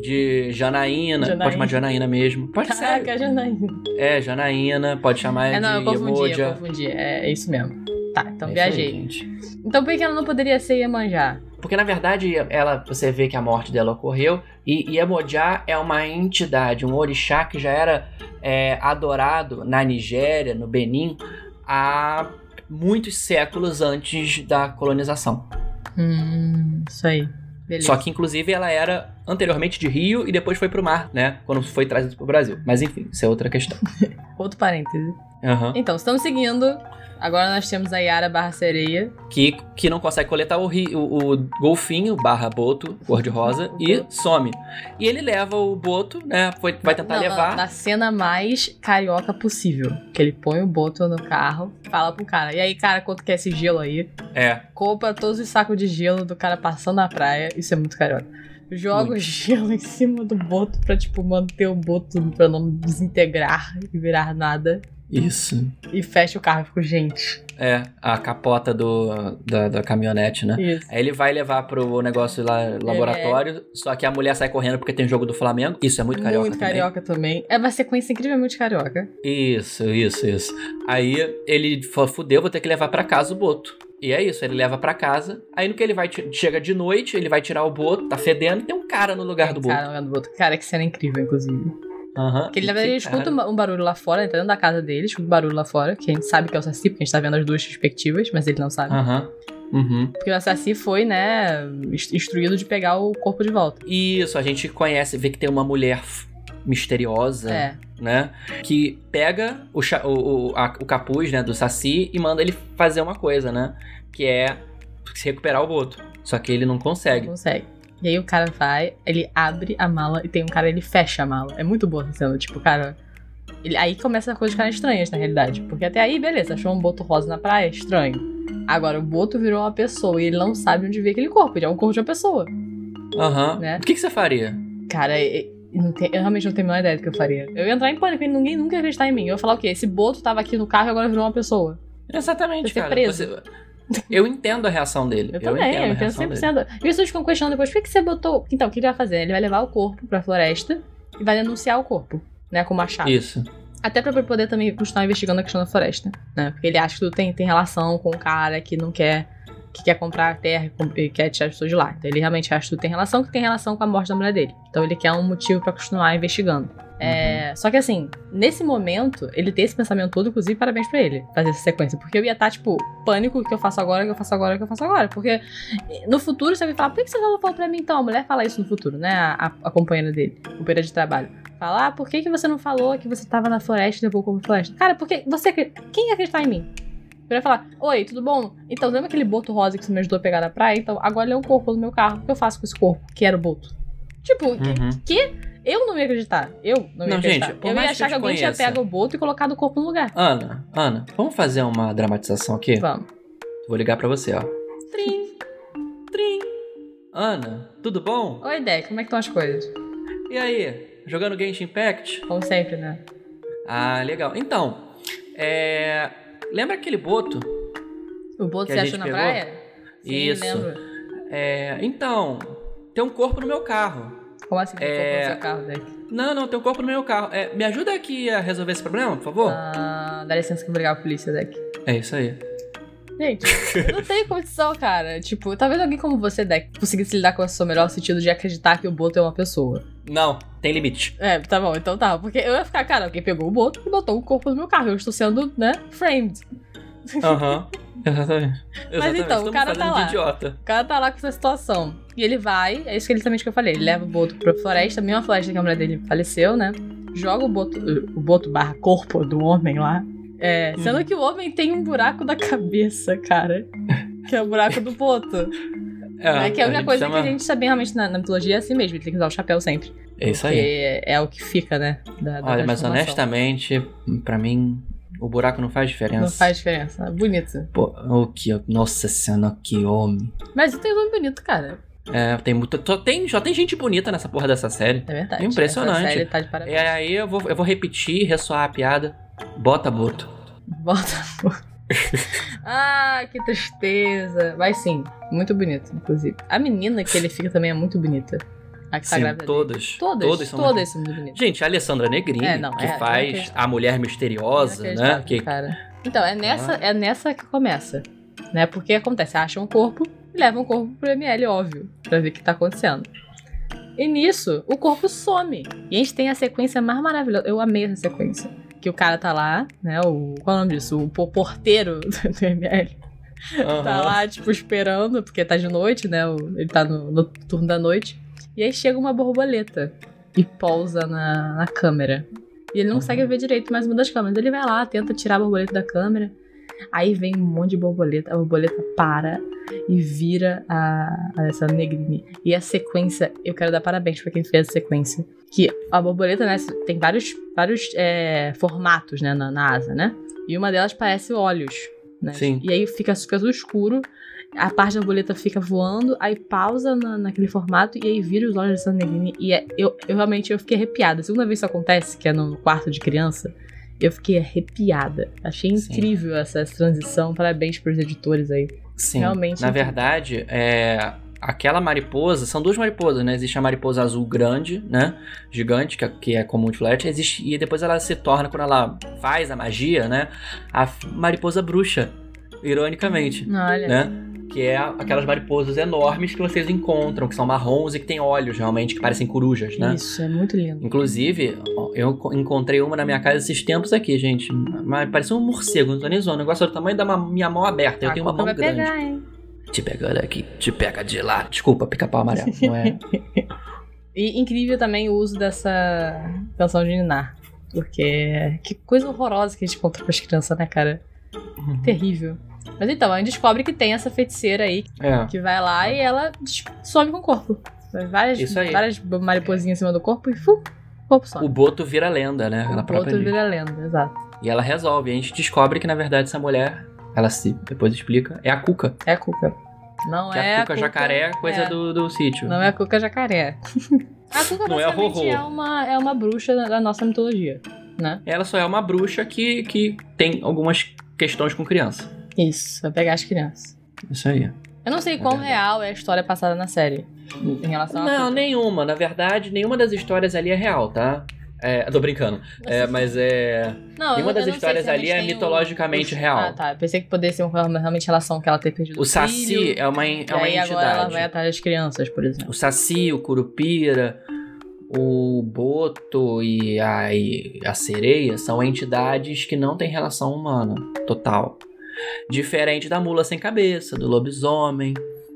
De Janaína, Janaína. pode chamar de Janaína mesmo. Pode ser. Caraca, Janaína. É, Janaína, pode chamar É, não, eu de confundi, eu Iemoja. confundi. É, é isso mesmo. Tá, então É viajei. aí, gente. Então por que ela não poderia ser Iemanjá? Porque na verdade ela, você vê que a morte dela ocorreu e Iemoja é uma entidade, um orixá que já era é, adorado na Nigéria, no Benin, há muitos séculos antes da colonização. Hum, isso aí. Beleza. Só que inclusive ela era anteriormente de Rio e depois foi pro mar, né? Quando foi trazido pro Brasil. Mas enfim, isso é outra questão. Outro parêntese. Aham. Então, estamos seguindo. Agora nós temos a Yara barra sereia. Que, que não consegue coletar o, ri- o, o golfinho barra boto cor-de-rosa e some. E ele leva o boto, né? Foi, vai tentar Não, não, levar. na cena mais carioca possível. Que ele põe o boto no carro, fala pro cara. E aí, cara, quanto que é esse gelo aí? É. Compra todos os sacos de gelo do cara passando na praia. Isso é muito carioca. Joga o gelo em cima do boto pra, tipo, manter o boto pra não desintegrar e virar nada. Isso. E fecha o carro e fica, gente. É, a capota do, da, da caminhonete, né? Isso. Aí ele vai levar pro negócio lá, laboratório, só que a mulher sai correndo porque tem jogo do Flamengo. Isso é muito carioca muito também. carioca também. É uma sequência incrivelmente carioca. Isso, isso, isso. Aí ele fala, fudeu, vou ter que levar pra casa o boto. E é isso, ele leva pra casa. Aí no que ele vai, chega de noite, ele vai tirar o boto, tá fedendo, e tem um cara no lugar do boto. Cara, no lugar do boto. Cara, que cena incrível, inclusive. Aham. Porque ele, na verdade, ele Que cara. escuta um um barulho lá fora, ele tá dentro da casa dele, escuta um barulho lá fora, que a gente sabe que é o Saci, porque a gente tá vendo as duas perspectivas, mas ele não sabe. Aham. Uhum. Porque o Saci foi, né, inst- instruído de pegar o corpo de volta. Isso, a gente conhece, vê que tem uma mulher misteriosa, É. né? Que pega o, o, o, a- o capuz, né, do Saci e manda ele fazer uma coisa, né? Que é se recuperar o boto. Só que ele não Não consegue. E aí o cara vai, ele abre a mala e tem um cara, ele fecha a mala. É muito boa essa cena, tipo, cara. Ele, aí começa a coisa ficar estranhas, na realidade. Porque até aí, beleza, achou um boto rosa na praia, estranho. Agora, o boto virou uma pessoa e ele não sabe onde veio aquele corpo. Ele é um corpo de uma pessoa, Aham. Né? O que, que você faria? Cara, e- não te- eu realmente não tenho a menor ideia do que eu faria. Eu ia entrar em pânico e ninguém nunca ia acreditar em mim. Eu ia falar o quê? Esse boto tava aqui no carro e agora virou uma pessoa. Exatamente, ser cara. preso. Você- Eu entendo a reação dele. Eu, também, entendo eu entendo reação dele. 100%. E as pessoas ficam questionando depois, por que, que você botou... Então, o que ele vai fazer? Ele vai levar o corpo pra floresta e vai denunciar o corpo, né, com machado. Isso. Até pra poder também continuar investigando a questão da floresta, né? Porque ele acha que tudo tem, tem relação com o cara que não quer... Que quer comprar a terra e quer tirar as pessoas de lá. Então ele realmente acha que tudo tem relação, que tem relação com a morte da mulher dele. Então ele quer um motivo pra continuar investigando. É, Só que assim, nesse momento, ele tem esse pensamento todo, inclusive, parabéns pra ele fazer essa sequência. Porque eu ia estar, tipo, pânico, o que eu faço agora, o que eu faço agora, o que eu faço agora. Porque no futuro você vai falar, por que você não falou pra mim então? A mulher fala isso no futuro, né? A, a, companheira dele, o companheira de trabalho. Fala, ah, por que, que você não falou que você tava na floresta e levou o corpo pra floresta? Cara, porque você. Quem ia acreditar em mim? Eu ia falar, oi, tudo bom? Então, lembra aquele boto rosa que você me ajudou a pegar na praia? Então, agora ele é um corpo no meu carro. O que eu faço com esse corpo? Que era o boto. Tipo, Uhum. Eu não ia acreditar. Eu não ia Não, acreditar. gente, eu ia achar que alguém tinha pego o boto e colocado o corpo no lugar. Ana, Ana, vamos fazer uma dramatização aqui? Vamos. Vou ligar pra você, ó. Trim. Trim. Ana, tudo bom? Oi, Deck, como é que estão as coisas? E aí? Jogando Genshin Impact? Como sempre, né? Ah, legal. Então, é... Lembra aquele boto? O boto Que você achou na pegou? praia? Sim, Isso. lembro. É... Então, tem um corpo no meu carro. Como assim? Tem É. corpo no seu carro, Deck? Não, não, tem um corpo no meu carro. É, me ajuda aqui a resolver esse problema, por favor? Ah, dá licença que eu vou ligar a polícia, Deck. É isso aí. Gente, não tem condição, cara. Tipo, talvez alguém como você, Deck, conseguisse lidar com esse seu melhor sentido de acreditar que o boto é uma pessoa. Não, tem limite. É, tá bom, então tá. Porque eu ia ficar, cara, alguém pegou o boto e botou o corpo no meu carro. Eu estou sendo, né, framed. Aham. Exatamente. Exatamente. então, o Estamos cara fazendo tá lá. idiota. O cara tá lá com essa situação. E ele vai, é isso que ele também que eu falei. Ele leva o boto pra floresta, a mesma floresta que a mulher dele faleceu, né? Joga o boto, o boto barra corpo do homem lá. É, sendo Uhum. que o homem tem um buraco da cabeça, cara. Que é o buraco do boto. É, que é a única coisa chama- que a gente sabe realmente na, na mitologia é assim mesmo. Ele tem que usar o chapéu sempre. É isso aí. Porque é o que fica, né? Da, da Olha, mas honestamente, pra mim, o buraco não faz diferença. Não faz diferença. Bonito. Pô, o que. Nossa senhora, que homem. Mas tem um bonito, cara. É, tem muito. Só tem, só tem gente bonita nessa porra dessa série. É verdade. Impressionante. Série tá E aí eu vou, eu vou repetir, ressoar a piada. Bota boto. Bota. ah, que tristeza. Mas sim, muito bonito, inclusive. A menina que ele fica também é muito bonita. A que tá Sim, grávida. todas. Todas, Todas todas, são são muito bonitas. Gente, a Alessandra Negrini, É, não, que é- faz inacreditável. a mulher misteriosa, né? Inacreditável, Que, cara. Então, é nessa, é nessa que começa. Né? Porque acontece, acham um corpo e levam o corpo pro ML, óbvio, pra ver o que tá acontecendo. E nisso, o corpo some. E a gente tem a sequência mais maravilhosa. Eu amei essa sequência. Que o cara tá lá, né? O. Qual é o nome disso? O po- porteiro do ML. Aham. Tá lá, tipo, esperando, porque tá de noite, né? Ele tá no, no turno da noite. E aí chega uma borboleta e pousa na, na câmera. E ele não Uhum. consegue ver direito mais uma das câmeras. Ele vai lá, tenta tirar a borboleta da câmera. Aí vem um monte de borboleta. A borboleta para e vira a, a essa Negrini. E a sequência, eu quero dar parabéns pra quem fez a sequência. Que a borboleta, né, tem vários, vários é, formatos, né, na, na asa, né? E uma delas parece olhos, né? Sim. E aí fica, fica tudo escuro. A parte da borboleta fica voando, aí pausa na- naquele formato e aí vira os olhos dessa Negrini. E é- eu, eu realmente eu fiquei arrepiada. A segunda vez que isso acontece, que é no quarto de criança, eu fiquei arrepiada. Achei Sim. incrível essa, essa transição. Parabéns pros editores aí. Sim. Realmente Na incrível. verdade, é. Aquela mariposa, são duas mariposas, né? Existe a mariposa azul grande, né? Gigante, que é, que é comum de Flat, existe e depois ela se torna, quando ela faz a magia, né? A mariposa bruxa, ironicamente, Olha. né? Que é aquelas mariposas enormes que vocês encontram, que são marrons e que têm olhos, realmente, que parecem corujas, né? Isso, é muito lindo. Inclusive, eu enco- encontrei uma na minha casa esses tempos aqui, gente. Mas parecia um morcego, não tô nem zoando. O negócio do tamanho da minha mão aberta. Eu A tenho uma mão vai grande. pegar, hein? Te pegando aqui, te pega de lá. Desculpa, pica-pau amarelo. Não é? E incrível também o uso dessa canção de Ninar. Porque que coisa horrorosa que a gente conta pras crianças, né, cara? Terrível. Mas então, a gente descobre que tem essa feiticeira aí É. que vai lá e ela some com o corpo. Vai Várias, Isso aí. várias mariposinhas em cima do corpo e fu, o corpo some. O Boto vira lenda, né? Ela O própria outro diz. vira lenda, exato. E ela resolve. E a gente descobre que, na verdade, essa mulher, ela se depois explica, é a Cuca. É a Cuca. Não Que é a Cuca Cuca jacaré é coisa é. Do, do sítio. Não é a Cuca jacaré. A Cuca Não é é uma, é uma bruxa da da nossa mitologia, né? Ela só é uma bruxa que, que tem algumas questões com criança. Isso, vai pegar as crianças. Isso aí. Eu não sei É quão verdade. real é a história passada na série. Em relação a. Não, nenhuma. Na verdade, nenhuma das histórias ali é real, tá? É, tô brincando. É, mas é. Não, nenhuma das histórias se ali é o- mitologicamente o- real. Ah, tá. Eu pensei que poderia ser uma realmente relação que ela ter perdido O Saci filho, é uma, é uma aí agora ela entidade. vai atrás das crianças, por exemplo. O Saci, o Curupira, o Boto e a, e a sereia são entidades que não têm relação humana total. Diferente da mula sem cabeça, do lobisomem,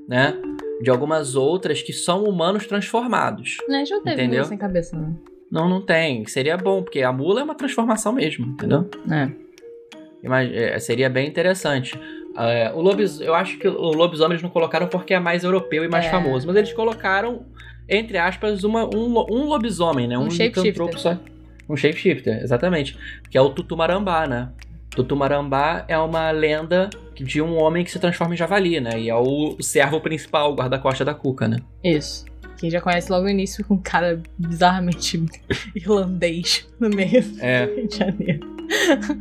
né? De algumas outras que são humanos transformados. Né, já teve Entendeu? mula sem cabeça, né? Não, não tem. Seria bom, porque a mula é uma transformação mesmo, entendeu? É. Imag- é, seria bem interessante. É, o lobis, eu acho que o lobisomem eles não colocaram porque é mais europeu e mais É. famoso, mas eles colocaram, entre aspas, uma, um, um lobisomem, né? Um Um, shapeshifter. só. Um shapeshifter, exatamente. Que é o Tutumarambá, né? Tutumarambá é uma lenda de um homem que se transforma em javali, né? E é o, o servo principal, o guarda-costa da Cuca, né? Isso. Quem já conhece logo o início com um cara bizarramente irlandês no meio do É, Rio de Janeiro.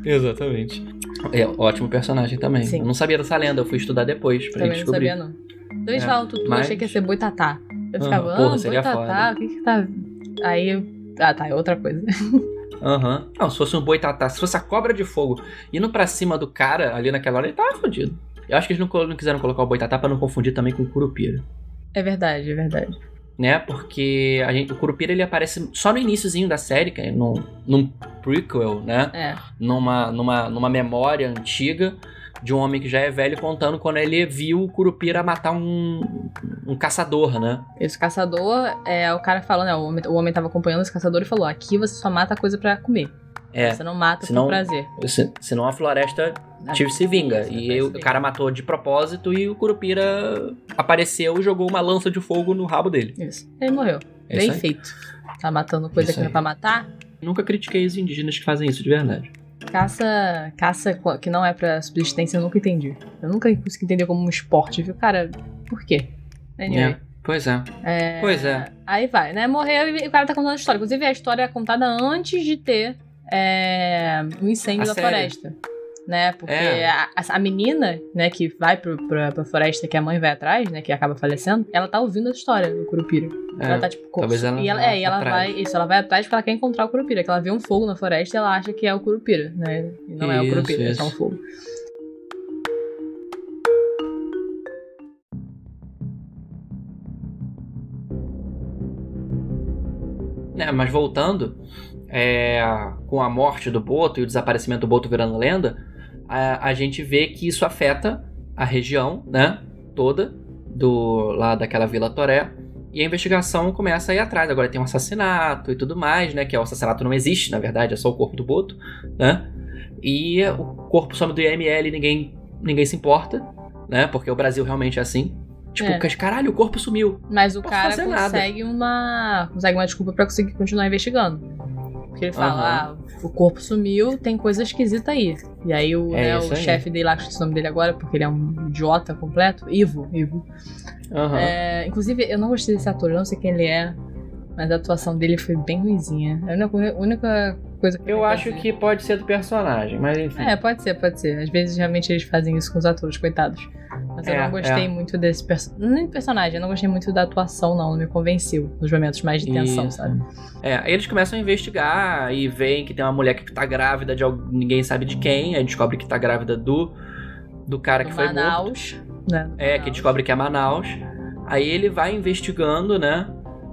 exatamente. É, ótimo personagem também. Sim. Eu não sabia dessa lenda, eu fui estudar depois pra Também não descobrir. sabia, não. Então eles É, falam tutu, eu mas- achei que ia ser boitatá. Eu Aham, ficava, porra, ah, seria boitatá, o que que tá... Aí. Ah, tá, é outra coisa. Aham. Não, se fosse um boitatá, se fosse a cobra de fogo indo pra cima do cara ali naquela hora, ele tava fodido. Eu acho que eles não, não quiseram colocar o boitatá pra não confundir também com o curupira. É verdade, é verdade. Né? Porque a gente, o curupira ele aparece só no iníciozinho da série, que é num, num prequel, né? É. Numa, numa, numa memória antiga de um homem que já é velho contando quando ele viu o curupira matar um, um caçador, né? Esse caçador é o cara falando, né? O homem, o homem tava acompanhando esse caçador e falou: aqui você só mata coisa pra comer. É. Você não mata Senão- por prazer. Se- Senão a floresta Tiro se vinga. Isso, E se o cara matou de propósito e o Curupira apareceu e jogou uma lança de fogo no rabo dele. Isso. Ele morreu. É Bem isso aí. feito. Tá matando coisa Isso que não é pra matar. Nunca critiquei os indígenas que fazem isso de verdade. Caça, caça que não é pra subsistência, eu nunca entendi. Eu nunca consegui entender como um esporte, viu? Cara, por quê? Anyway. É, Pois é. É, Pois é. Aí vai, né? Morreu e o cara tá contando a história. Inclusive, a história é contada antes de ter é, o incêndio A da série. floresta. Né? Porque É. a, a- menina, né, que vai pro, pra, pra floresta que a mãe vai atrás, né? Que acaba falecendo, ela tá ouvindo a história do Curupira. ela tá tipo. talvez ela e ela, é, e ela vai. Isso, ela vai atrás porque ela quer encontrar o Curupira. Que ela vê um fogo na floresta e ela acha que é o Curupira, né? E não é o Isso, Curupira, é só um isso. fogo. Né, mas voltando, é, com a morte do Boto e o desaparecimento do Boto virando lenda, a, a gente vê que isso afeta a região, né, toda, do lá daquela Vila Toré, e a investigação começa a ir atrás. Agora tem um assassinato e tudo mais, né, que o assassinato não existe, na verdade, é só o corpo do Boto, né, e o corpo some do IML e ninguém, ninguém se importa, né, porque o Brasil realmente é assim. Tipo, É. caralho, o corpo sumiu. Mas o cara fazer nada. consegue uma. consegue uma desculpa pra conseguir continuar investigando. Porque ele fala, Aham. ah, o corpo sumiu, tem coisa esquisita aí. E aí o, É né, o chefe dele, acho que esse nome dele agora, porque ele é um idiota completo, Ivo, Ivo. Aham. É, inclusive, eu não gostei desse ator, eu não sei quem ele é, mas a atuação dele foi bem ruizinha. É a única, coisa que Eu acho dizer. que pode ser do personagem, mas enfim. É, pode ser, pode ser. Às vezes realmente eles fazem isso com os atores, coitados. Mas eu É, não gostei é. muito desse personagem. Nem do personagem, eu não gostei muito da atuação, não. Não me convenceu nos momentos mais de tensão, Isso. sabe? É, eles começam a investigar e veem que tem uma mulher que tá grávida de algum, ninguém sabe de quem, aí descobre que tá grávida do do cara que No foi morto. Manaus. Né, É, que Manaus. descobre que é Manaus. Aí ele vai investigando, né,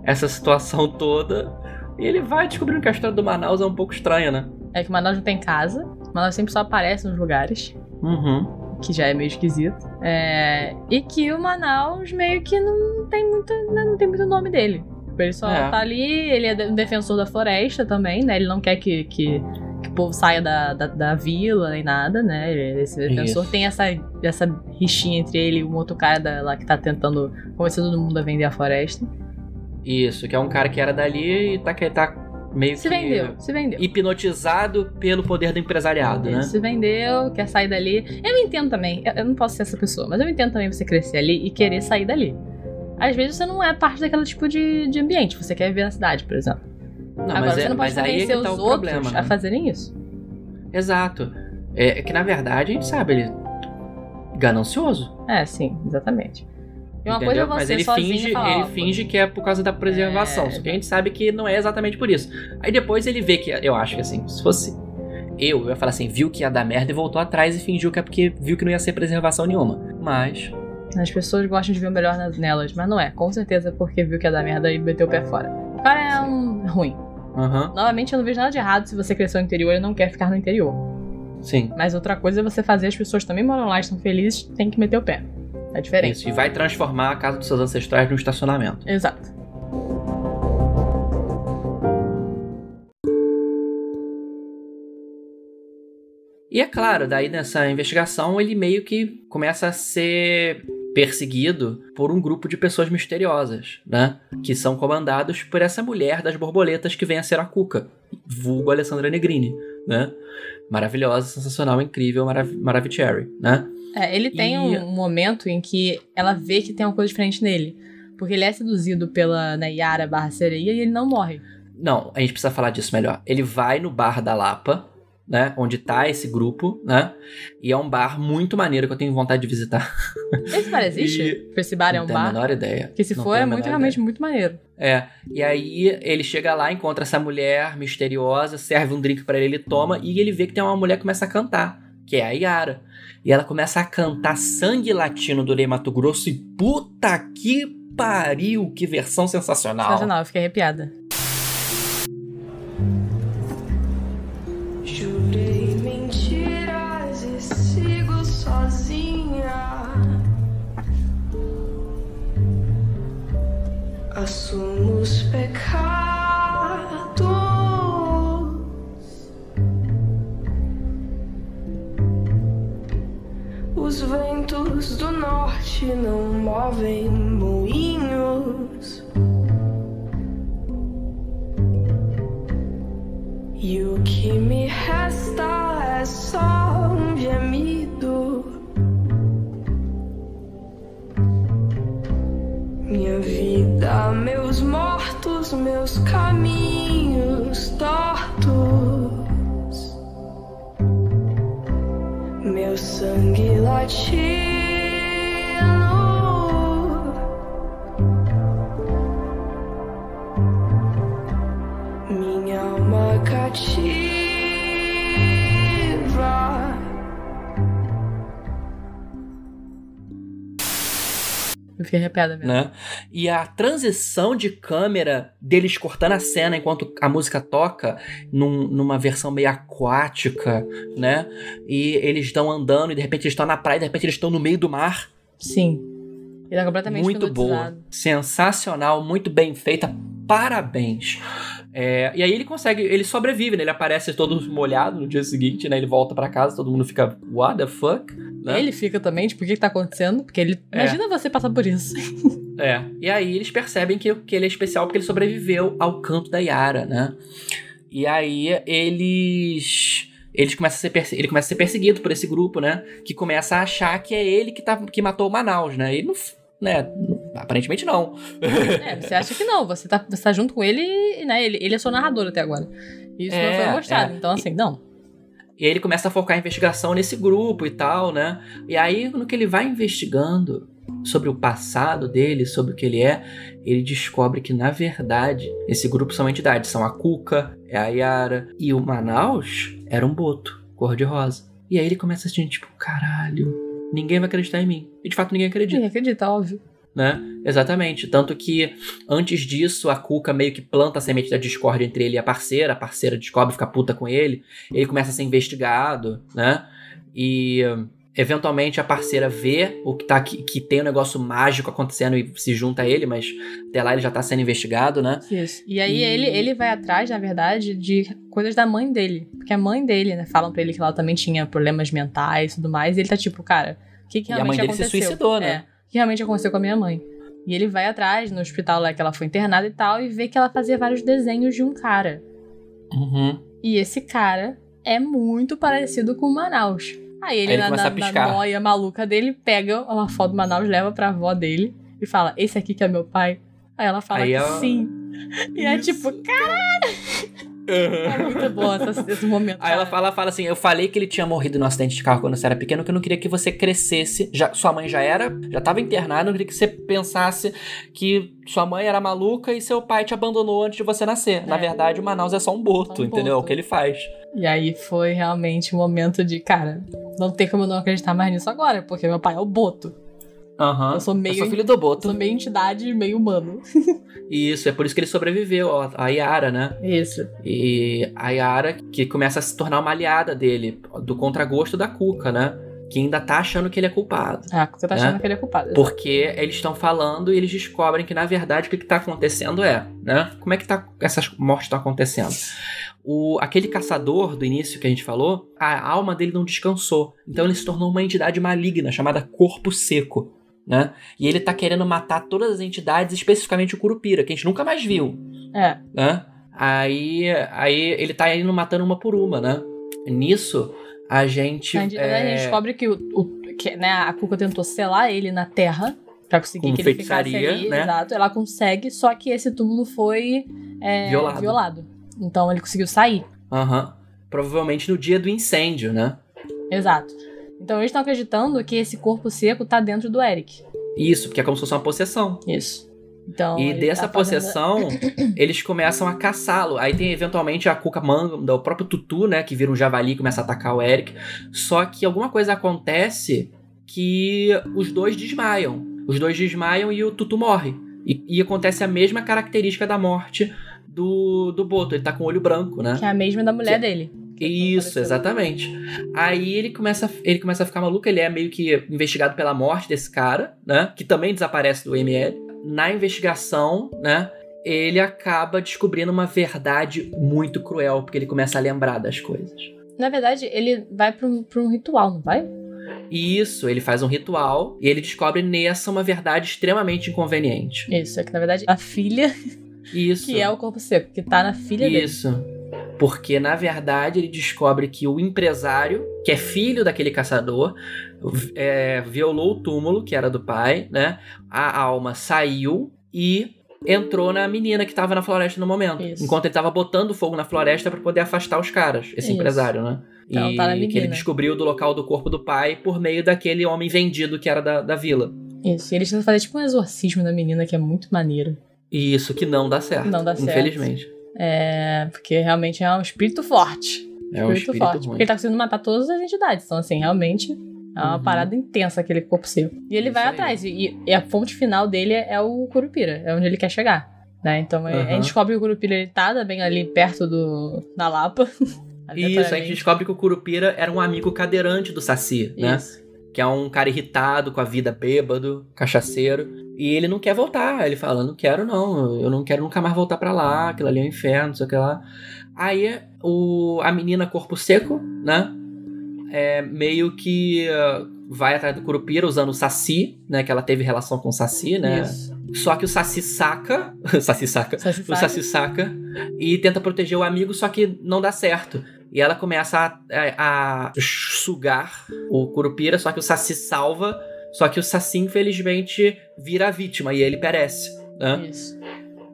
essa situação toda, e ele vai descobrindo que a história do Manaus é um pouco estranha, né? É que Manaus não tem casa. Manaus sempre só aparece nos lugares. Uhum. Que já é meio esquisito. É, E que o Manaus meio que não tem muito, né, não tem muito nome dele. Ele só É. tá ali, ele é um defensor da floresta também, né? Ele não quer que, que, que o povo saia da, da, da vila nem nada, né? Ele- Esse defensor Isso. tem essa, essa rixinha entre ele e um outro cara da- lá que tá tentando convencer todo mundo a vender a floresta. Isso, que é um cara que era dali e tá, que tá meio Se que vendeu, se vendeu. hipnotizado pelo poder do empresariado, Ele né? se vendeu, quer sair dali. Eu entendo também, eu, não posso ser essa pessoa, mas eu entendo também você crescer ali e querer sair dali. Às vezes você não é parte daquele tipo de, de ambiente, você quer viver na cidade, por exemplo. Não, Agora mas, você é, não pode mas aí é convencer que tá os o outros problema. a né? fazerem isso. Exato. É, é que na verdade a gente sabe, ele. ganancioso. É, sim, exatamente. E uma entendeu? coisa é Mas você ele sozinho finge, falar, ele finge que é por causa da preservação. É, Só que a gente sabe que não é exatamente por isso. Aí depois ele vê que. Eu acho que assim, se fosse. Eu, eu ia falar assim, viu que ia dar merda e voltou atrás e fingiu que é porque viu que não ia ser preservação nenhuma. Mas. As pessoas gostam de ver o melhor nas- nelas, mas não é. Com certeza porque viu que ia dar merda e meteu o pé fora. O cara é um ruim. Aham, Novamente, eu não vejo nada de errado se você cresceu no interior e não quer ficar no interior. sim. Mas outra coisa é você fazer as pessoas também moram lá, estão felizes, tem que meter o pé. É diferente. Isso. E vai transformar a casa dos seus ancestrais num estacionamento. Exato. E é claro, daí nessa investigação ele meio que começa a ser perseguido por um grupo de pessoas misteriosas, né? Que são comandados por essa mulher das borboletas que vem a ser a Cuca, vulgo Alessandra Negrini, né? Maravilhosa, sensacional, incrível, marav Maravicherry, né? É, ele tem E- um momento em que ela vê que tem uma coisa diferente nele. Porque ele é seduzido pela Nayara barra sereia e ele não morre. Não, a gente precisa falar disso melhor. Ele vai no bar da Lapa, né? Onde tá esse grupo, né? E é um bar muito maneiro que eu tenho vontade de visitar. Esse bar existe? E- Esse bar é não um tenho a bar? menor ideia. Que se Não for é muito, realmente ideia. muito maneiro. É, e aí ele chega lá, encontra essa mulher misteriosa, serve um drink pra ele, ele toma, e ele vê que tem uma mulher que começa a cantar, que é a Yara. E ela começa a cantar Sangue Latino do Ney Mato Grosso e puta que pariu, que versão sensacional. Sensacional, eu fiquei arrepiada. Ventos do norte não movem moinhos. E o que me resta é só um gemido. Minha vida, meus mortos, meus caminhos tortos. Meu sangue latino. Minha alma cativa. Fiquei arrepiada mesmo. Né? E a transição de câmera deles cortando a cena enquanto a música toca, num- numa versão meio aquática, né? E eles estão andando e de repente eles estão na praia, e de repente eles estão no meio do mar. Sim. Ele é completamente muito boa, sensacional, muito bem feita, parabéns. É, e aí ele consegue, ele sobrevive, né? Ele aparece todo molhado no dia seguinte, né? Ele volta pra casa, todo mundo fica, what the fuck? Né? Ele fica também, tipo, o que, que tá acontecendo? Porque ele. É. Imagina você passar por isso. É, e aí eles percebem que, que ele é especial porque ele sobreviveu ao canto da Yara, né? E aí eles. Eles começam a ser perse- ele começa a ser perseguido por esse grupo, né? Que começa a achar que é ele que, tá, que matou o Manaus, né? E não. Né? Aparentemente não. É, você acha que não, você tá, você tá junto com ele e, né, ele, ele é seu narrador até agora. Isso É, não foi mostrado, é. então assim, não. E aí ele começa a focar a investigação nesse grupo e tal, né? E aí, no que ele vai investigando sobre o passado dele, sobre o que ele é, ele descobre que, na verdade, esse grupo são entidades. São a Cuca, é a Yara e o Manaus era um boto, cor-de-rosa. E aí ele começa a sentir, tipo, caralho, ninguém vai acreditar em mim. E de fato ninguém acredita Ninguém acredita, óbvio. né? Exatamente. Tanto que antes disso, a Cuca meio que planta a semente da discórdia entre ele e a parceira. A parceira descobre, fica puta com ele. Ele começa a ser investigado, né? E eventualmente a parceira vê o que tá que, que tem um negócio mágico acontecendo e se junta a ele, mas até lá ele já tá sendo investigado, né? Isso. E aí E- ele, ele vai atrás, na verdade, de coisas da mãe dele. Porque a mãe dele, né, falam pra ele que ela também tinha problemas mentais e tudo mais. E ele tá tipo, cara, o que, que E a realmente mãe dele se aconteceu? suicidou, né? É, o que realmente aconteceu com a minha mãe? E ele vai atrás no hospital lá que ela foi internada e tal, e vê que ela fazia vários desenhos de um cara. Uhum. E esse cara é muito parecido com o Manaus. Aí ele, Aí ele na, na, noia maluca dele, pega uma foto do Manaus, leva pra avó dele e fala: Esse aqui que é meu pai? Aí ela fala Aí que ela- sim. E é tipo, caralho! É muito bom essa- esse momento. Aí ela fala, fala assim: Eu falei que ele tinha morrido no acidente de carro quando você era pequeno, que eu não queria que você crescesse. Já, sua mãe já era, já tava internada, eu não queria que você pensasse que sua mãe era maluca e seu pai te abandonou antes de você nascer. Na É. verdade, o Manaus é só um boto, Só um entendeu? É o boto. que ele faz. E aí foi realmente um momento de, cara, não tem como eu não acreditar mais nisso agora, porque meu pai é o Boto. Aham. Eu sou meio- Eu sou filho do Eu boto. sou meio entidade, meio humano. Isso, é por isso que ele sobreviveu, ó, a Yara, né? Isso. E a Yara que começa a se tornar uma aliada dele, do contragosto da Cuca, né? Que ainda tá achando que ele é culpado. Ah, você tá achando É. que ele é culpado. Porque eles estão falando e eles descobrem que, na verdade, o que, que tá acontecendo é, né? Como é que tá, essas mortes estão acontecendo? O, aquele caçador do início que a gente falou, a alma dele não descansou. Então ele se tornou uma entidade maligna chamada Corpo Seco. Né? E ele tá querendo matar todas as entidades, especificamente o Curupira, que a gente nunca mais viu. É. Né? Aí, aí ele tá indo matando uma por uma, né? Nisso, a gente. A gente, é, a gente descobre que, o, o- que, né, a Cuca tentou selar ele na terra pra conseguir Com que ele ficasse ali. né? Exato. Ela consegue, só que esse túmulo foi é, Violado. Então ele conseguiu sair. Aham. Provavelmente no dia do incêndio, né? Exato. Então eles estão acreditando que esse corpo seco tá dentro do Eric. Isso, porque é como se fosse uma possessão. Isso. Então, e dessa tá fazendo- possessão, eles começam a caçá-lo. Aí tem eventualmente a Cuca manda o próprio Tutu, né? Que vira um javali e começa a atacar o Eric. Só que alguma coisa acontece que os dois desmaiam. Os dois desmaiam e o Tutu morre. E, e acontece a mesma característica da morte do, do Boto. Ele tá com o olho branco, né? Que é a mesma da mulher dele. Isso, Apareceu. exatamente. Aí ele começa, ele começa a ficar maluco, ele é meio que investigado pela morte desse cara, né? Que também desaparece do ML. Na investigação, né? Ele acaba descobrindo uma verdade muito cruel, porque ele começa a lembrar das coisas. Na verdade, ele vai pra um, pra um ritual, não vai? Isso, ele faz um ritual e ele descobre nessa uma verdade extremamente inconveniente. Isso, é que na verdade a filha, Isso. que é o corpo seco, que tá na filha dele. Isso. Porque, na verdade, ele descobre que o empresário, que é filho daquele caçador, é, violou o túmulo, que era do pai, né? A alma saiu e entrou na menina que tava na floresta no momento. Isso. Enquanto ele tava botando fogo na floresta pra poder afastar os caras, esse Isso. empresário, né? Então, e tá na que ele descobriu do local do corpo do pai por meio daquele homem vendido que era da, da vila. Isso, e eles tentam fazer tipo um exorcismo da menina, que é muito maneiro. E isso que não dá certo. Não dá certo. Infelizmente. É, porque realmente é um espírito forte. É um espírito forte. ruim. Porque ele tá conseguindo matar todas as entidades. Então, assim, realmente é uma Uhum. parada intensa aquele corpo seco. E ele Isso vai aí. atrás. E, e a fonte final dele é o Curupira. É onde ele quer chegar. Né? Então, é- a gente descobre que o Curupira ele tá bem ali perto do, da Lapa. Isso, a gente descobre que o Curupira era um amigo cadeirante do Saci, né? Isso. Que é um cara irritado com a vida, bêbado, cachaceiro. E ele não quer voltar. Ele fala: Não quero, não. Eu não quero nunca mais voltar pra lá. Aquilo ali é um inferno, não sei o que lá. Aí o, a menina Corpo Seco, né? É meio que uh, vai atrás do Curupira usando o Saci, né? Que ela teve relação com o Saci, né? Isso. Só que o Saci saca. Saci saca. Se O. Saci saca e tenta proteger o amigo, só que não dá certo. E ela começa a, a- a sugar o Curupira, só que o Saci salva. Só que o Saci, infelizmente, vira a vítima e ele perece. Né? Isso.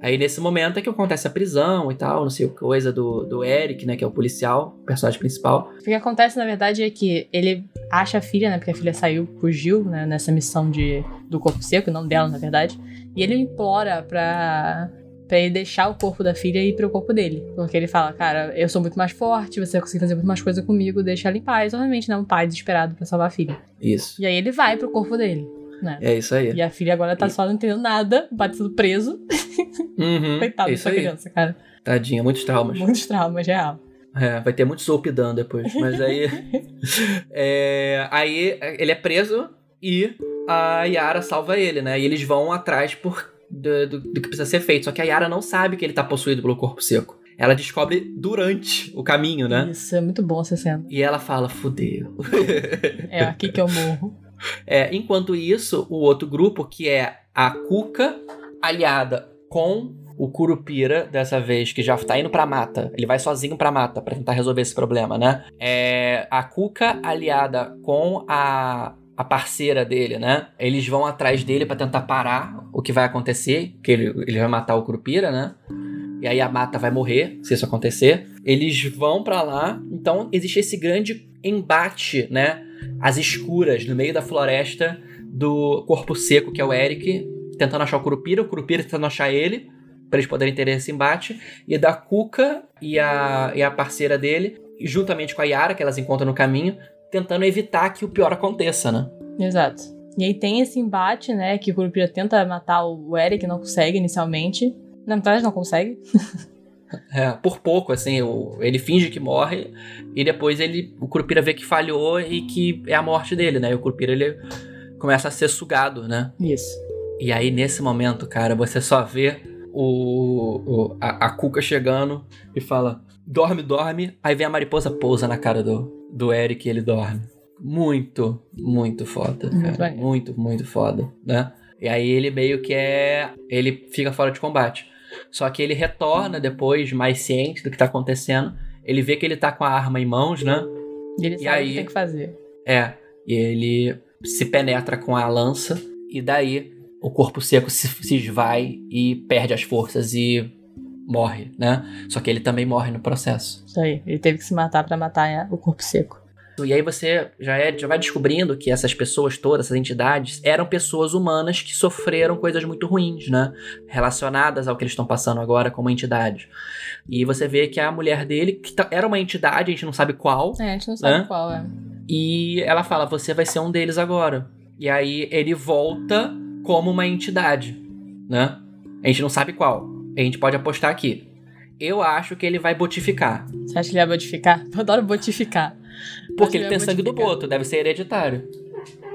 Aí nesse momento é que acontece a prisão e tal, não sei o coisa do, do Eric, né? Que é o policial, o personagem principal. O que acontece, na verdade, é que ele acha a filha, né? Porque a filha saiu, fugiu, né? Nessa missão de, do corpo seco, não dela, na verdade. E ele implora pra, pra ele deixar o corpo da filha e ir pro corpo dele. Porque ele fala, cara, eu sou muito mais forte, você vai conseguir fazer muito mais coisa comigo, deixa ela em paz. Obviamente, né? Um pai desesperado pra salvar a filha. Isso. E aí ele vai pro corpo dele, né? É isso aí. E a filha agora tá E- só não entendendo nada, o pai sendo preso. Uhum, Coitado é dessa aí. criança, cara. Tadinha, muitos traumas. Muitos traumas, real. É, vai ter muito Zolpidan depois. Mas aí. é, aí ele é preso e a Yara salva ele, né? E eles vão atrás por, do, do- do que precisa ser feito. Só que a Yara não sabe que ele tá possuído pelo corpo seco. Ela descobre durante o caminho, né? Isso, é muito bom essa cena. E ela fala, fudeu. É aqui que eu morro. É, enquanto isso, o outro grupo, que é a Cuca, aliada com o Curupira, dessa vez, que já tá indo pra mata. Ele vai sozinho pra mata pra tentar resolver esse problema, né? É, a Cuca, aliada com a a parceira dele, né? Eles vão atrás dele para tentar parar o que vai acontecer, que ele, ele vai matar o Curupira, né? E aí a mata vai morrer, se isso acontecer. Eles vão para lá, então existe esse grande embate, né? As escuras no meio da floresta do corpo seco, que é o Eric, tentando achar o Curupira, o Curupira tentando achar ele, para eles poderem ter esse embate, e da Cuca e a, e a parceira dele, juntamente com a Yara, que elas encontram no caminho, tentando evitar que o pior aconteça, né? Exato. E aí tem esse embate, né? Que o Curupira tenta matar o Eric, não consegue inicialmente. Na verdade, não consegue. É, por pouco, assim, o, ele finge que morre e depois ele, o Curupira vê que falhou e que é a morte dele, né? E o Curupira ele começa a ser sugado, né? Isso. E aí nesse momento, cara, você só vê o, o a, a Cuca chegando e fala: dorme, dorme. Aí vem a mariposa pousa na cara do, do Eric e ele dorme. Muito, muito foda, Muito cara. Muito, muito foda, né? E aí ele meio que é. Ele fica fora de combate. Só que ele retorna depois, mais ciente do que tá acontecendo. Ele vê que ele tá com a arma em mãos, né? E ele E sabe o aí? que tem que fazer. É. E ele se penetra com a lança. E daí o corpo seco se, se esvai e perde as forças e morre, né? Só que ele também morre no processo. Isso aí. Ele teve que se matar pra matar é, o corpo seco. E aí você já, é, já vai descobrindo que essas pessoas todas, essas entidades, eram pessoas humanas que sofreram coisas muito ruins, né? Relacionadas ao que eles estão passando agora como entidade. E você vê que a mulher dele, que era uma entidade, a gente não sabe qual, É, a gente não sabe Hã? qual é. e ela fala: Você vai ser um deles agora. E aí ele volta como uma entidade, né? A gente não sabe qual. A gente pode apostar aqui. Eu acho que ele vai botificar. Você acha que ele vai botificar? Eu adoro botificar. Porque ele ele tem sangue do boto, deve ser hereditário.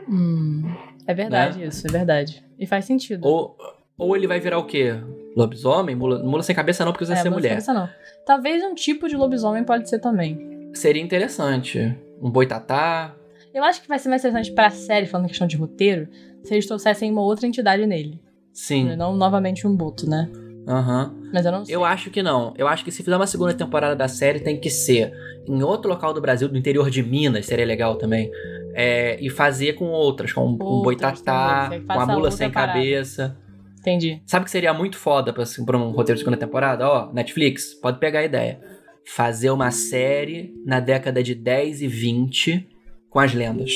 Hum. É verdade isso, é verdade. E faz sentido. Ou, ou ele vai virar o quê? Lobisomem? Mula, mula sem cabeça não, porque você vai é, ser mulher. pensa não. Talvez um tipo de lobisomem pode ser também. Seria interessante. Um boitatá. Eu acho que vai ser mais interessante pra série, falando em questão de roteiro, se eles trouxessem uma outra entidade nele. Sim. Não novamente um boto, né? Aham. Mas eu não sei. Eu acho que não. Eu acho que se fizer uma segunda temporada da série, tem que ser em outro local do Brasil, do interior de Minas, seria legal também. É, e fazer com outras, com um Outras boitatá, também, que com a mula sem parada. cabeça. Entendi. Sabe que seria muito foda pra, assim, pra um roteiro de segunda temporada? Ó, Netflix, pode pegar a ideia. Fazer uma série na década de 10 e 20 com as lendas.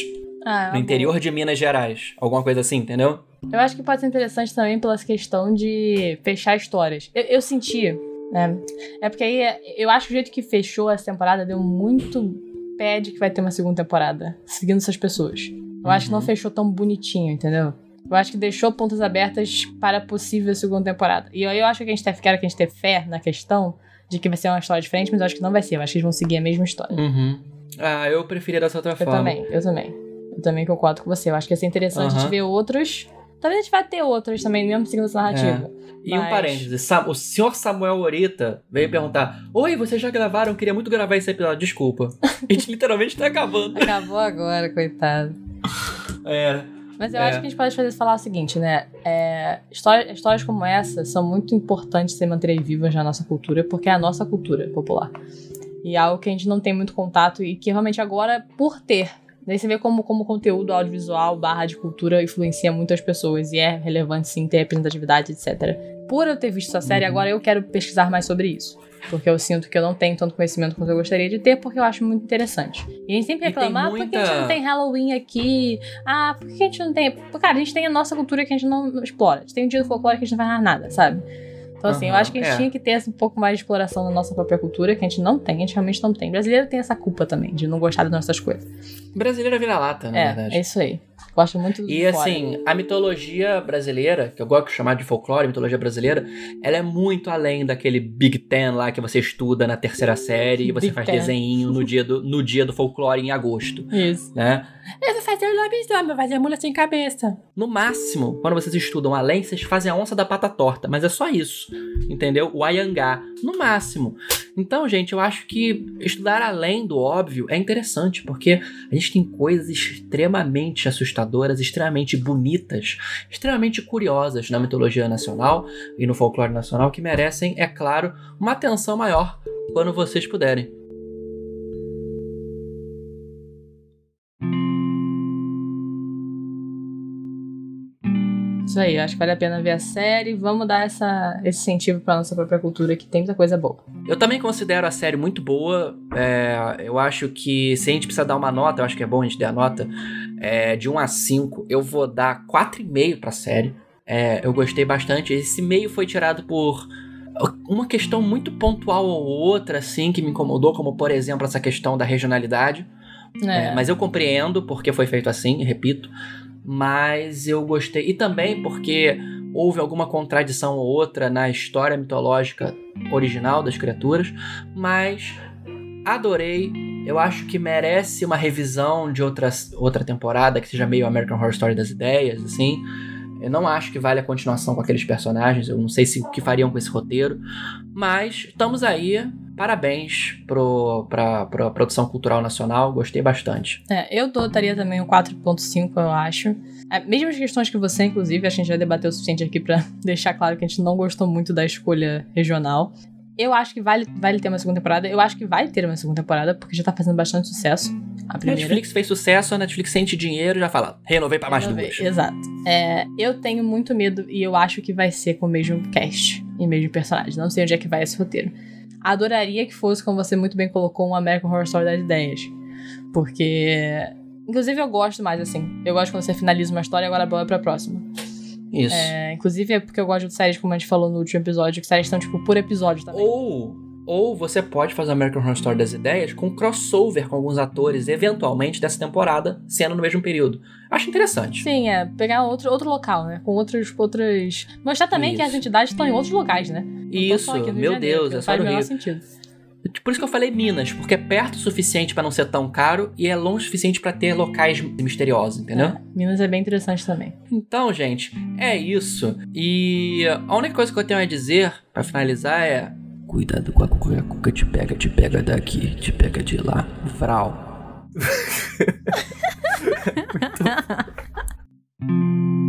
Ah, é no interior de Minas Gerais. Alguma coisa assim, entendeu? Eu acho que pode ser interessante também pela questão de fechar histórias. Eu, eu senti, né? É porque aí eu acho que o jeito que fechou essa temporada deu muito pé de que vai ter uma segunda temporada, seguindo essas pessoas. Eu acho que não Uhum. fechou tão bonitinho, entendeu? Eu acho que deixou pontas abertas para possível segunda temporada. E aí eu acho que a gente teve, quero que a gente tenha fé na questão de que vai ser uma história diferente, mas eu acho que não vai ser. Eu acho que eles vão seguir a mesma história. Uhum. Ah, eu preferia dessa outra Eu forma. também, eu também. Eu também concordo com você. Eu acho que ia ser interessante a gente ver outros. Talvez a gente vai ter outros também, mesmo seguindo essa narrativa. E um Mas- parêntese, Sa- o senhor Samuel Orita veio perguntar: Oi, vocês já gravaram? Queria muito gravar esse episódio. Desculpa. A gente literalmente tá acabando. Acabou agora, coitado. É. Mas eu É. acho que a gente pode fazer falar o seguinte, né? É, história- histórias como essa são muito importantes de ser manterem vivas na nossa cultura, porque é a nossa cultura popular. E é algo que a gente não tem muito contato e que realmente agora, por ter. Daí você vê como, como conteúdo audiovisual barra de cultura influencia muitas pessoas e é relevante sim ter representatividade, etc. Por eu ter visto essa série, Uhum. agora eu quero pesquisar mais sobre isso. Porque eu sinto que eu não tenho tanto conhecimento quanto eu gostaria de ter, porque eu acho muito interessante. E a gente sempre reclama, ah, por que a gente muita- não tem Halloween aqui? Ah, por que a gente não tem. Cara, a gente tem a nossa cultura que a gente não explora. A gente tem um dia do folclore que a gente não faz mais nada, sabe? Então, assim, eu Aham, acho que a gente é. tinha que ter um pouco mais de exploração da nossa própria cultura, que a gente não tem, a gente realmente não tem. O brasileiro tem essa culpa também, de não gostar das nossas coisas. Brasileira vira-lata, na É, verdade. é isso aí. Gosto muito do E assim, a mitologia brasileira, que eu gosto de chamar de folclore, mitologia brasileira, ela é muito além daquele Big Ten lá que você estuda na terceira série e você Big faz Ten. desenho no dia, do, no dia do folclore em agosto, Isso. né? Eu vou fazer o lobisomem, vou fazer a mula sem cabeça. No máximo, quando vocês estudam além, vocês fazem a onça da pata torta, mas é só isso, entendeu? O ayangá, no máximo. Então, gente, eu acho que estudar além do óbvio é interessante, porque a gente tem coisas extremamente assustadoras, extremamente bonitas, extremamente curiosas na mitologia nacional e no folclore nacional que merecem, é claro, uma atenção maior quando vocês puderem. Isso aí, acho que vale a pena ver a série. Vamos dar essa, esse incentivo pra nossa própria cultura, que tem muita coisa boa. Eu também considero a série muito boa. É, eu acho que se a gente precisa dar uma nota, eu acho que é bom a gente dar a nota, é, de 1 a 5, eu vou dar 4,5 pra série. É, eu gostei bastante. Esse meio foi tirado por uma questão muito pontual ou outra, assim, que me incomodou, como por exemplo essa questão da regionalidade. É. É, mas eu compreendo porque foi feito assim, repito. Mas eu gostei. E também porque houve alguma contradição ou outra na história mitológica original das criaturas. Mas adorei. Eu acho que merece uma revisão de outra, outra temporada que seja meio American Horror Story das ideias, assim. Eu não acho que vale a continuação com aqueles personagens. Eu não sei se o que fariam com esse roteiro. Mas estamos aí. Parabéns pro, pra, produção cultural nacional. Gostei bastante. É, eu daria também um 4.5, eu acho. É, mesmas questões que você, inclusive, a gente já debateu o suficiente aqui pra deixar claro que a gente não gostou muito da escolha regional. Eu acho que vale, vale ter uma segunda temporada. Eu acho que vai ter uma segunda temporada, porque já tá fazendo bastante sucesso. A primeira. Netflix fez sucesso, a Netflix sente dinheiro já fala, renovei pra mais Renovei, duas. Exato. É, eu tenho muito medo e eu acho que vai ser com o mesmo cast e mesmo personagem. Não sei onde é que vai esse roteiro. Adoraria que fosse, como você muito bem colocou, um American Horror Story das ideias. Porque. Inclusive, eu gosto mais assim. Eu gosto quando você finaliza uma história e agora bola pra próxima. Isso. É, inclusive, é porque eu gosto de séries, como a gente falou no último episódio, que séries estão, tipo, por episódio também. Ou, ou você pode fazer American Horror Story das ideias com crossover com alguns atores, eventualmente, dessa temporada, sendo no mesmo período. Acho interessante. Sim, é pegar outro, outro local, né? Com outros. outras. Mostrar também que Isso. as entidades estão em outros locais, né? Não Isso, meu Janeiro, Deus, que é só no Rio. sentido. Por isso que eu falei Minas, porque é perto o suficiente pra não ser tão caro e é longe o suficiente pra ter locais misteriosos, entendeu? É, Minas é bem interessante também. Então, gente, é isso. E a única coisa que eu tenho a dizer pra finalizar é: cuidado com a cuca, a cuca te pega, te pega daqui, te pega de lá. Vral. Muito-